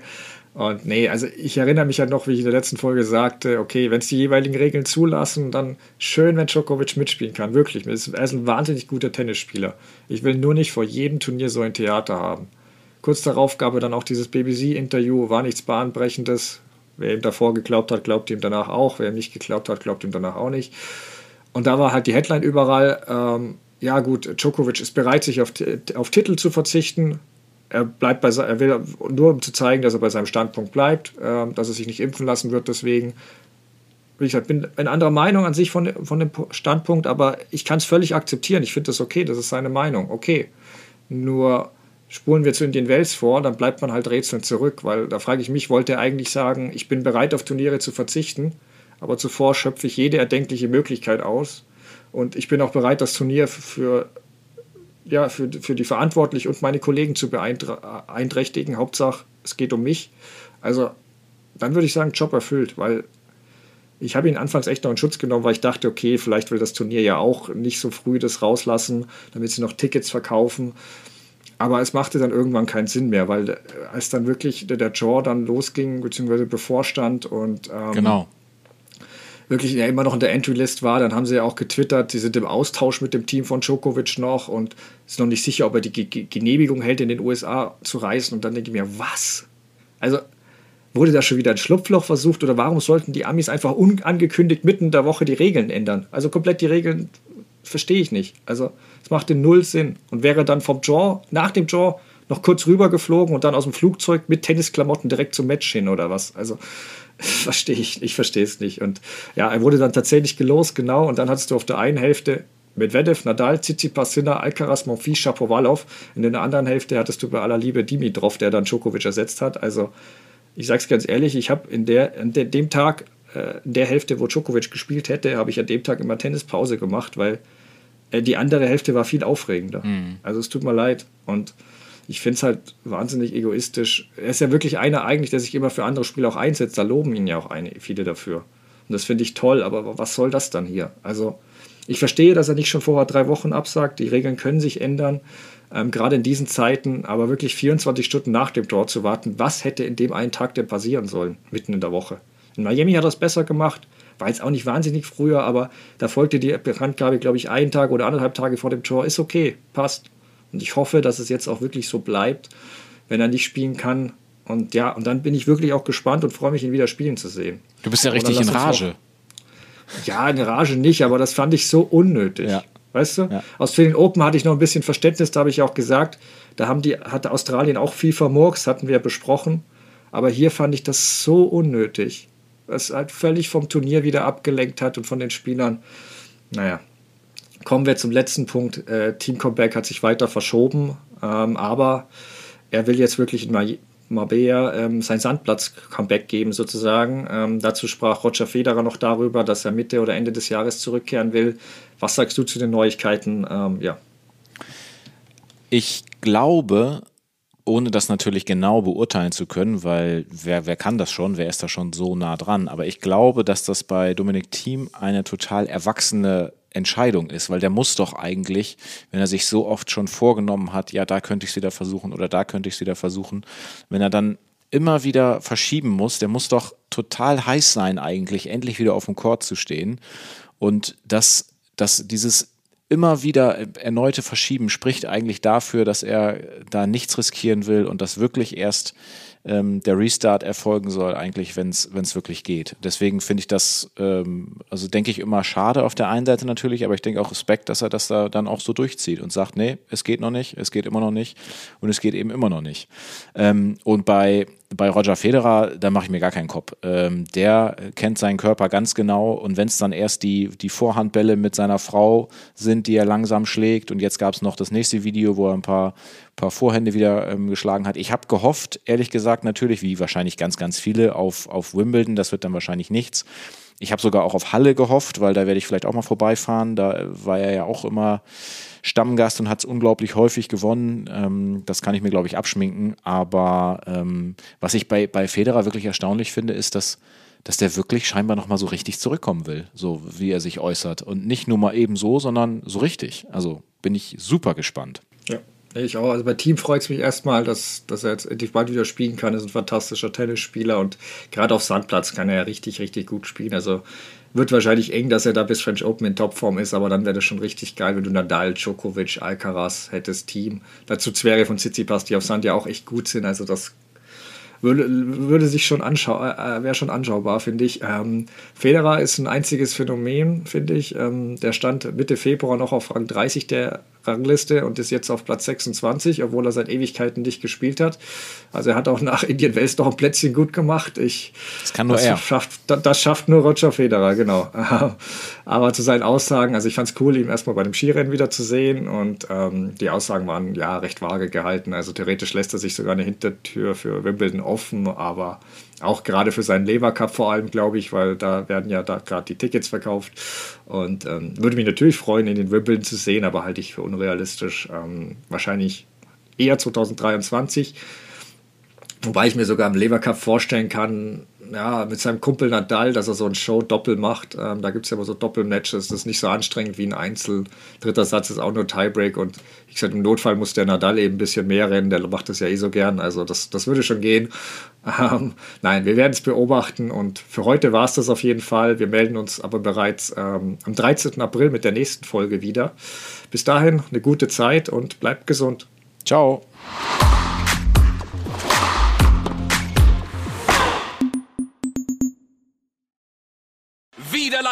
Und nee, also ich erinnere mich ja noch, wie ich in der letzten Folge sagte, okay, wenn es die jeweiligen Regeln zulassen, dann schön, wenn Djokovic mitspielen kann. Wirklich, er ist ein wahnsinnig guter Tennisspieler. Ich will nur nicht vor jedem Turnier so ein Theater haben. Kurz darauf gab er dann auch dieses BBC-Interview, war nichts Bahnbrechendes. Wer ihm davor geglaubt hat, glaubt ihm danach auch. Wer ihm nicht geglaubt hat, glaubt ihm danach auch nicht. Und da war halt die Headline überall, ähm, ja gut, Djokovic ist bereit, sich auf, auf Titel zu verzichten, er bleibt bei er will nur um zu zeigen, dass er bei seinem Standpunkt bleibt, äh, dass er sich nicht impfen lassen wird. Deswegen, wie gesagt, bin eine andere Meinung an sich von, von dem Standpunkt, aber ich kann es völlig akzeptieren. Ich finde das okay, das ist seine Meinung. Okay. Nur spulen wir zu Indian Wells vor, dann bleibt man halt rätselnd zurück, weil da frage ich mich, wollte er eigentlich sagen, ich bin bereit auf Turniere zu verzichten, aber zuvor schöpfe ich jede erdenkliche Möglichkeit aus und ich bin auch bereit, das Turnier für ja, für, für die Verantwortlichen und meine Kollegen zu beeinträchtigen. Hauptsache, es geht um mich. Also, dann würde ich sagen, Job erfüllt, weil ich habe ihn anfangs echt noch in Schutz genommen, weil ich dachte, okay, vielleicht will das Turnier ja auch nicht so früh das rauslassen, damit sie noch Tickets verkaufen. Aber es machte dann irgendwann keinen Sinn mehr, weil äh, als dann wirklich der, der Jaw dann losging, beziehungsweise bevorstand und ähm, genau wirklich ja immer noch in der Entry-List war. Dann haben sie ja auch getwittert, sie sind im Austausch mit dem Team von Djokovic noch und ist noch nicht sicher, ob er die G Genehmigung hält, in den USA zu reisen. Und dann denke ich mir, was? Also wurde da schon wieder ein Schlupfloch versucht oder warum sollten die Amis einfach unangekündigt mitten in der Woche die Regeln ändern? Also komplett die Regeln verstehe ich nicht. Also es machte null Sinn. Und wäre dann vom Draw, nach dem Draw, noch kurz rübergeflogen und dann aus dem Flugzeug mit Tennisklamotten direkt zum Match hin oder was? Also *laughs* verstehe ich, ich verstehe es nicht. Und ja, er wurde dann tatsächlich gelost, genau. Und dann hattest du auf der einen Hälfte Medvedev, Nadal, Tsitsipas, Sinner, Alcaraz, Monfils, Shapovalov. In der anderen Hälfte hattest du bei aller Liebe Dimitrov, der dann Djokovic ersetzt hat. Also ich sage es ganz ehrlich, ich habe in der, in der, dem Tag, äh, in der Hälfte, wo Djokovic gespielt hätte, habe ich an dem Tag immer Tennispause gemacht, weil äh, die andere Hälfte war viel aufregender. Mhm. Also es tut mir leid. Und ich finde es halt wahnsinnig egoistisch. Er ist ja wirklich einer eigentlich, der sich immer für andere Spieler auch einsetzt. Da loben ihn ja auch eine, viele dafür. Und das finde ich toll, aber was soll das dann hier? Also ich verstehe, dass er nicht schon vorher drei Wochen absagt. Die Regeln können sich ändern, ähm, gerade in diesen Zeiten, aber wirklich 24 Stunden nach dem Tor zu warten, was hätte in dem einen Tag denn passieren sollen, mitten in der Woche? In Miami hat es besser gemacht, war jetzt auch nicht wahnsinnig früher, aber da folgte die Bekanntgabe, glaube ich, einen Tag oder anderthalb Tage vor dem Tor. Ist okay, passt. Und ich hoffe, dass es jetzt auch wirklich so bleibt, wenn er nicht spielen kann. Und ja, und dann bin ich wirklich auch gespannt und freue mich, ihn wieder spielen zu sehen. Du bist ja richtig in Rage. Auch, ja, in Rage nicht, aber das fand ich so unnötig. Ja. Weißt du? Ja. Aus vielen Open hatte ich noch ein bisschen Verständnis, da habe ich auch gesagt, da haben die, hatte Australien auch viel vermurks, hatten wir ja besprochen. Aber hier fand ich das so unnötig. Was halt völlig vom Turnier wieder abgelenkt hat und von den Spielern. Naja, Kommen wir zum letzten Punkt. Äh, Team Comeback hat sich weiter verschoben, ähm, aber er will jetzt wirklich in Marbella ähm, sein Sandplatz-Comeback geben, sozusagen. Ähm, dazu sprach Roger Federer noch darüber, dass er Mitte oder Ende des Jahres zurückkehren will. Was sagst du zu den Neuigkeiten? Ähm, ja. Ich glaube, ohne das natürlich genau beurteilen zu können, weil wer, wer kann das schon, wer ist da schon so nah dran, aber ich glaube, dass das bei Dominik Thiem eine total erwachsene Entscheidung ist, weil der muss doch eigentlich, wenn er sich so oft schon vorgenommen hat, ja, da könnte ich es wieder versuchen oder da könnte ich es wieder versuchen, wenn er dann immer wieder verschieben muss, der muss doch total heiß sein eigentlich, endlich wieder auf dem Court zu stehen und das, das, dieses immer wieder erneute Verschieben spricht eigentlich dafür, dass er da nichts riskieren will und das wirklich erst ähm, der Restart erfolgen soll, eigentlich, wenn es wirklich geht. Deswegen finde ich das, ähm, also denke ich immer schade auf der einen Seite natürlich, aber ich denke auch Respekt, dass er das da dann auch so durchzieht und sagt, nee, es geht noch nicht, es geht immer noch nicht und es geht eben immer noch nicht. Ähm, und bei bei Roger Federer, da mache ich mir gar keinen Kopf. Ähm, der kennt seinen Körper ganz genau und wenn es dann erst die, die Vorhandbälle mit seiner Frau sind, die er langsam schlägt und jetzt gab es noch das nächste Video, wo er ein paar, paar Vorhände wieder ähm, geschlagen hat. Ich habe gehofft, ehrlich gesagt, natürlich, wie wahrscheinlich ganz, ganz viele, auf, auf Wimbledon. Das wird dann wahrscheinlich nichts. Ich habe sogar auch auf Halle gehofft, weil da werde ich vielleicht auch mal vorbeifahren. Da war er ja auch immer Stammgast und hat es unglaublich häufig gewonnen. Ähm, das kann ich mir, glaube ich, abschminken. Aber ähm, was ich bei, bei Federer wirklich erstaunlich finde, ist, dass, dass der wirklich scheinbar nochmal so richtig zurückkommen will, so wie er sich äußert. Und nicht nur mal eben so, sondern so richtig. Also bin ich super gespannt. Ja. Ich auch. Also bei Team freut es mich erstmal, dass, dass er jetzt endlich bald wieder spielen kann. Er ist ein fantastischer Tennisspieler und gerade auf Sandplatz kann er ja richtig, richtig gut spielen. Also wird wahrscheinlich eng, dass er da bis French Open in Topform ist, aber dann wäre das schon richtig geil, wenn du Nadal, Djokovic, Alcaraz hättest, Team. Dazu Zwerge von Tsitsipas, die auf Sand ja auch echt gut sind. Also das würde, würde sich schon anschau äh, wäre schon anschaubar, finde ich. Ähm, Federer ist ein einziges Phänomen, finde ich. Ähm, der stand Mitte Februar noch auf Rang 30 der Rangliste und ist jetzt auf Platz 26, obwohl er seit Ewigkeiten nicht gespielt hat. Also er hat auch nach Indian Wells noch ein Plätzchen gut gemacht. Ich, das kann nur das er. Schafft, das schafft nur Roger Federer, genau. *laughs* Aber zu seinen Aussagen, also ich fand es cool, ihn erstmal bei dem Skirennen wieder zu sehen und ähm, die Aussagen waren ja recht vage gehalten. Also theoretisch lässt er sich sogar eine Hintertür für Wimbledon offen, aber auch gerade für seinen Lever Cup vor allem, glaube ich, weil da werden ja da gerade die Tickets verkauft. Und ähm, würde mich natürlich freuen, in den Wimbledon zu sehen, aber halte ich für unrealistisch. Ähm, wahrscheinlich eher 2023. Wobei ich mir sogar im Lever Cup vorstellen kann, ja, mit seinem Kumpel Nadal, dass er so ein Show-Doppel macht. Ähm, da gibt es ja immer so Doppelmatches. Das ist nicht so anstrengend wie ein Einzel. Dritter Satz ist auch nur Tiebreak. Und wie gesagt, im Notfall muss der Nadal eben ein bisschen mehr rennen. Der macht das ja eh so gern. Also das, das würde schon gehen. Ähm, nein, wir werden es beobachten. Und für heute war es das auf jeden Fall. Wir melden uns aber bereits ähm, am 13. April mit der nächsten Folge wieder. Bis dahin eine gute Zeit und bleibt gesund. Ciao.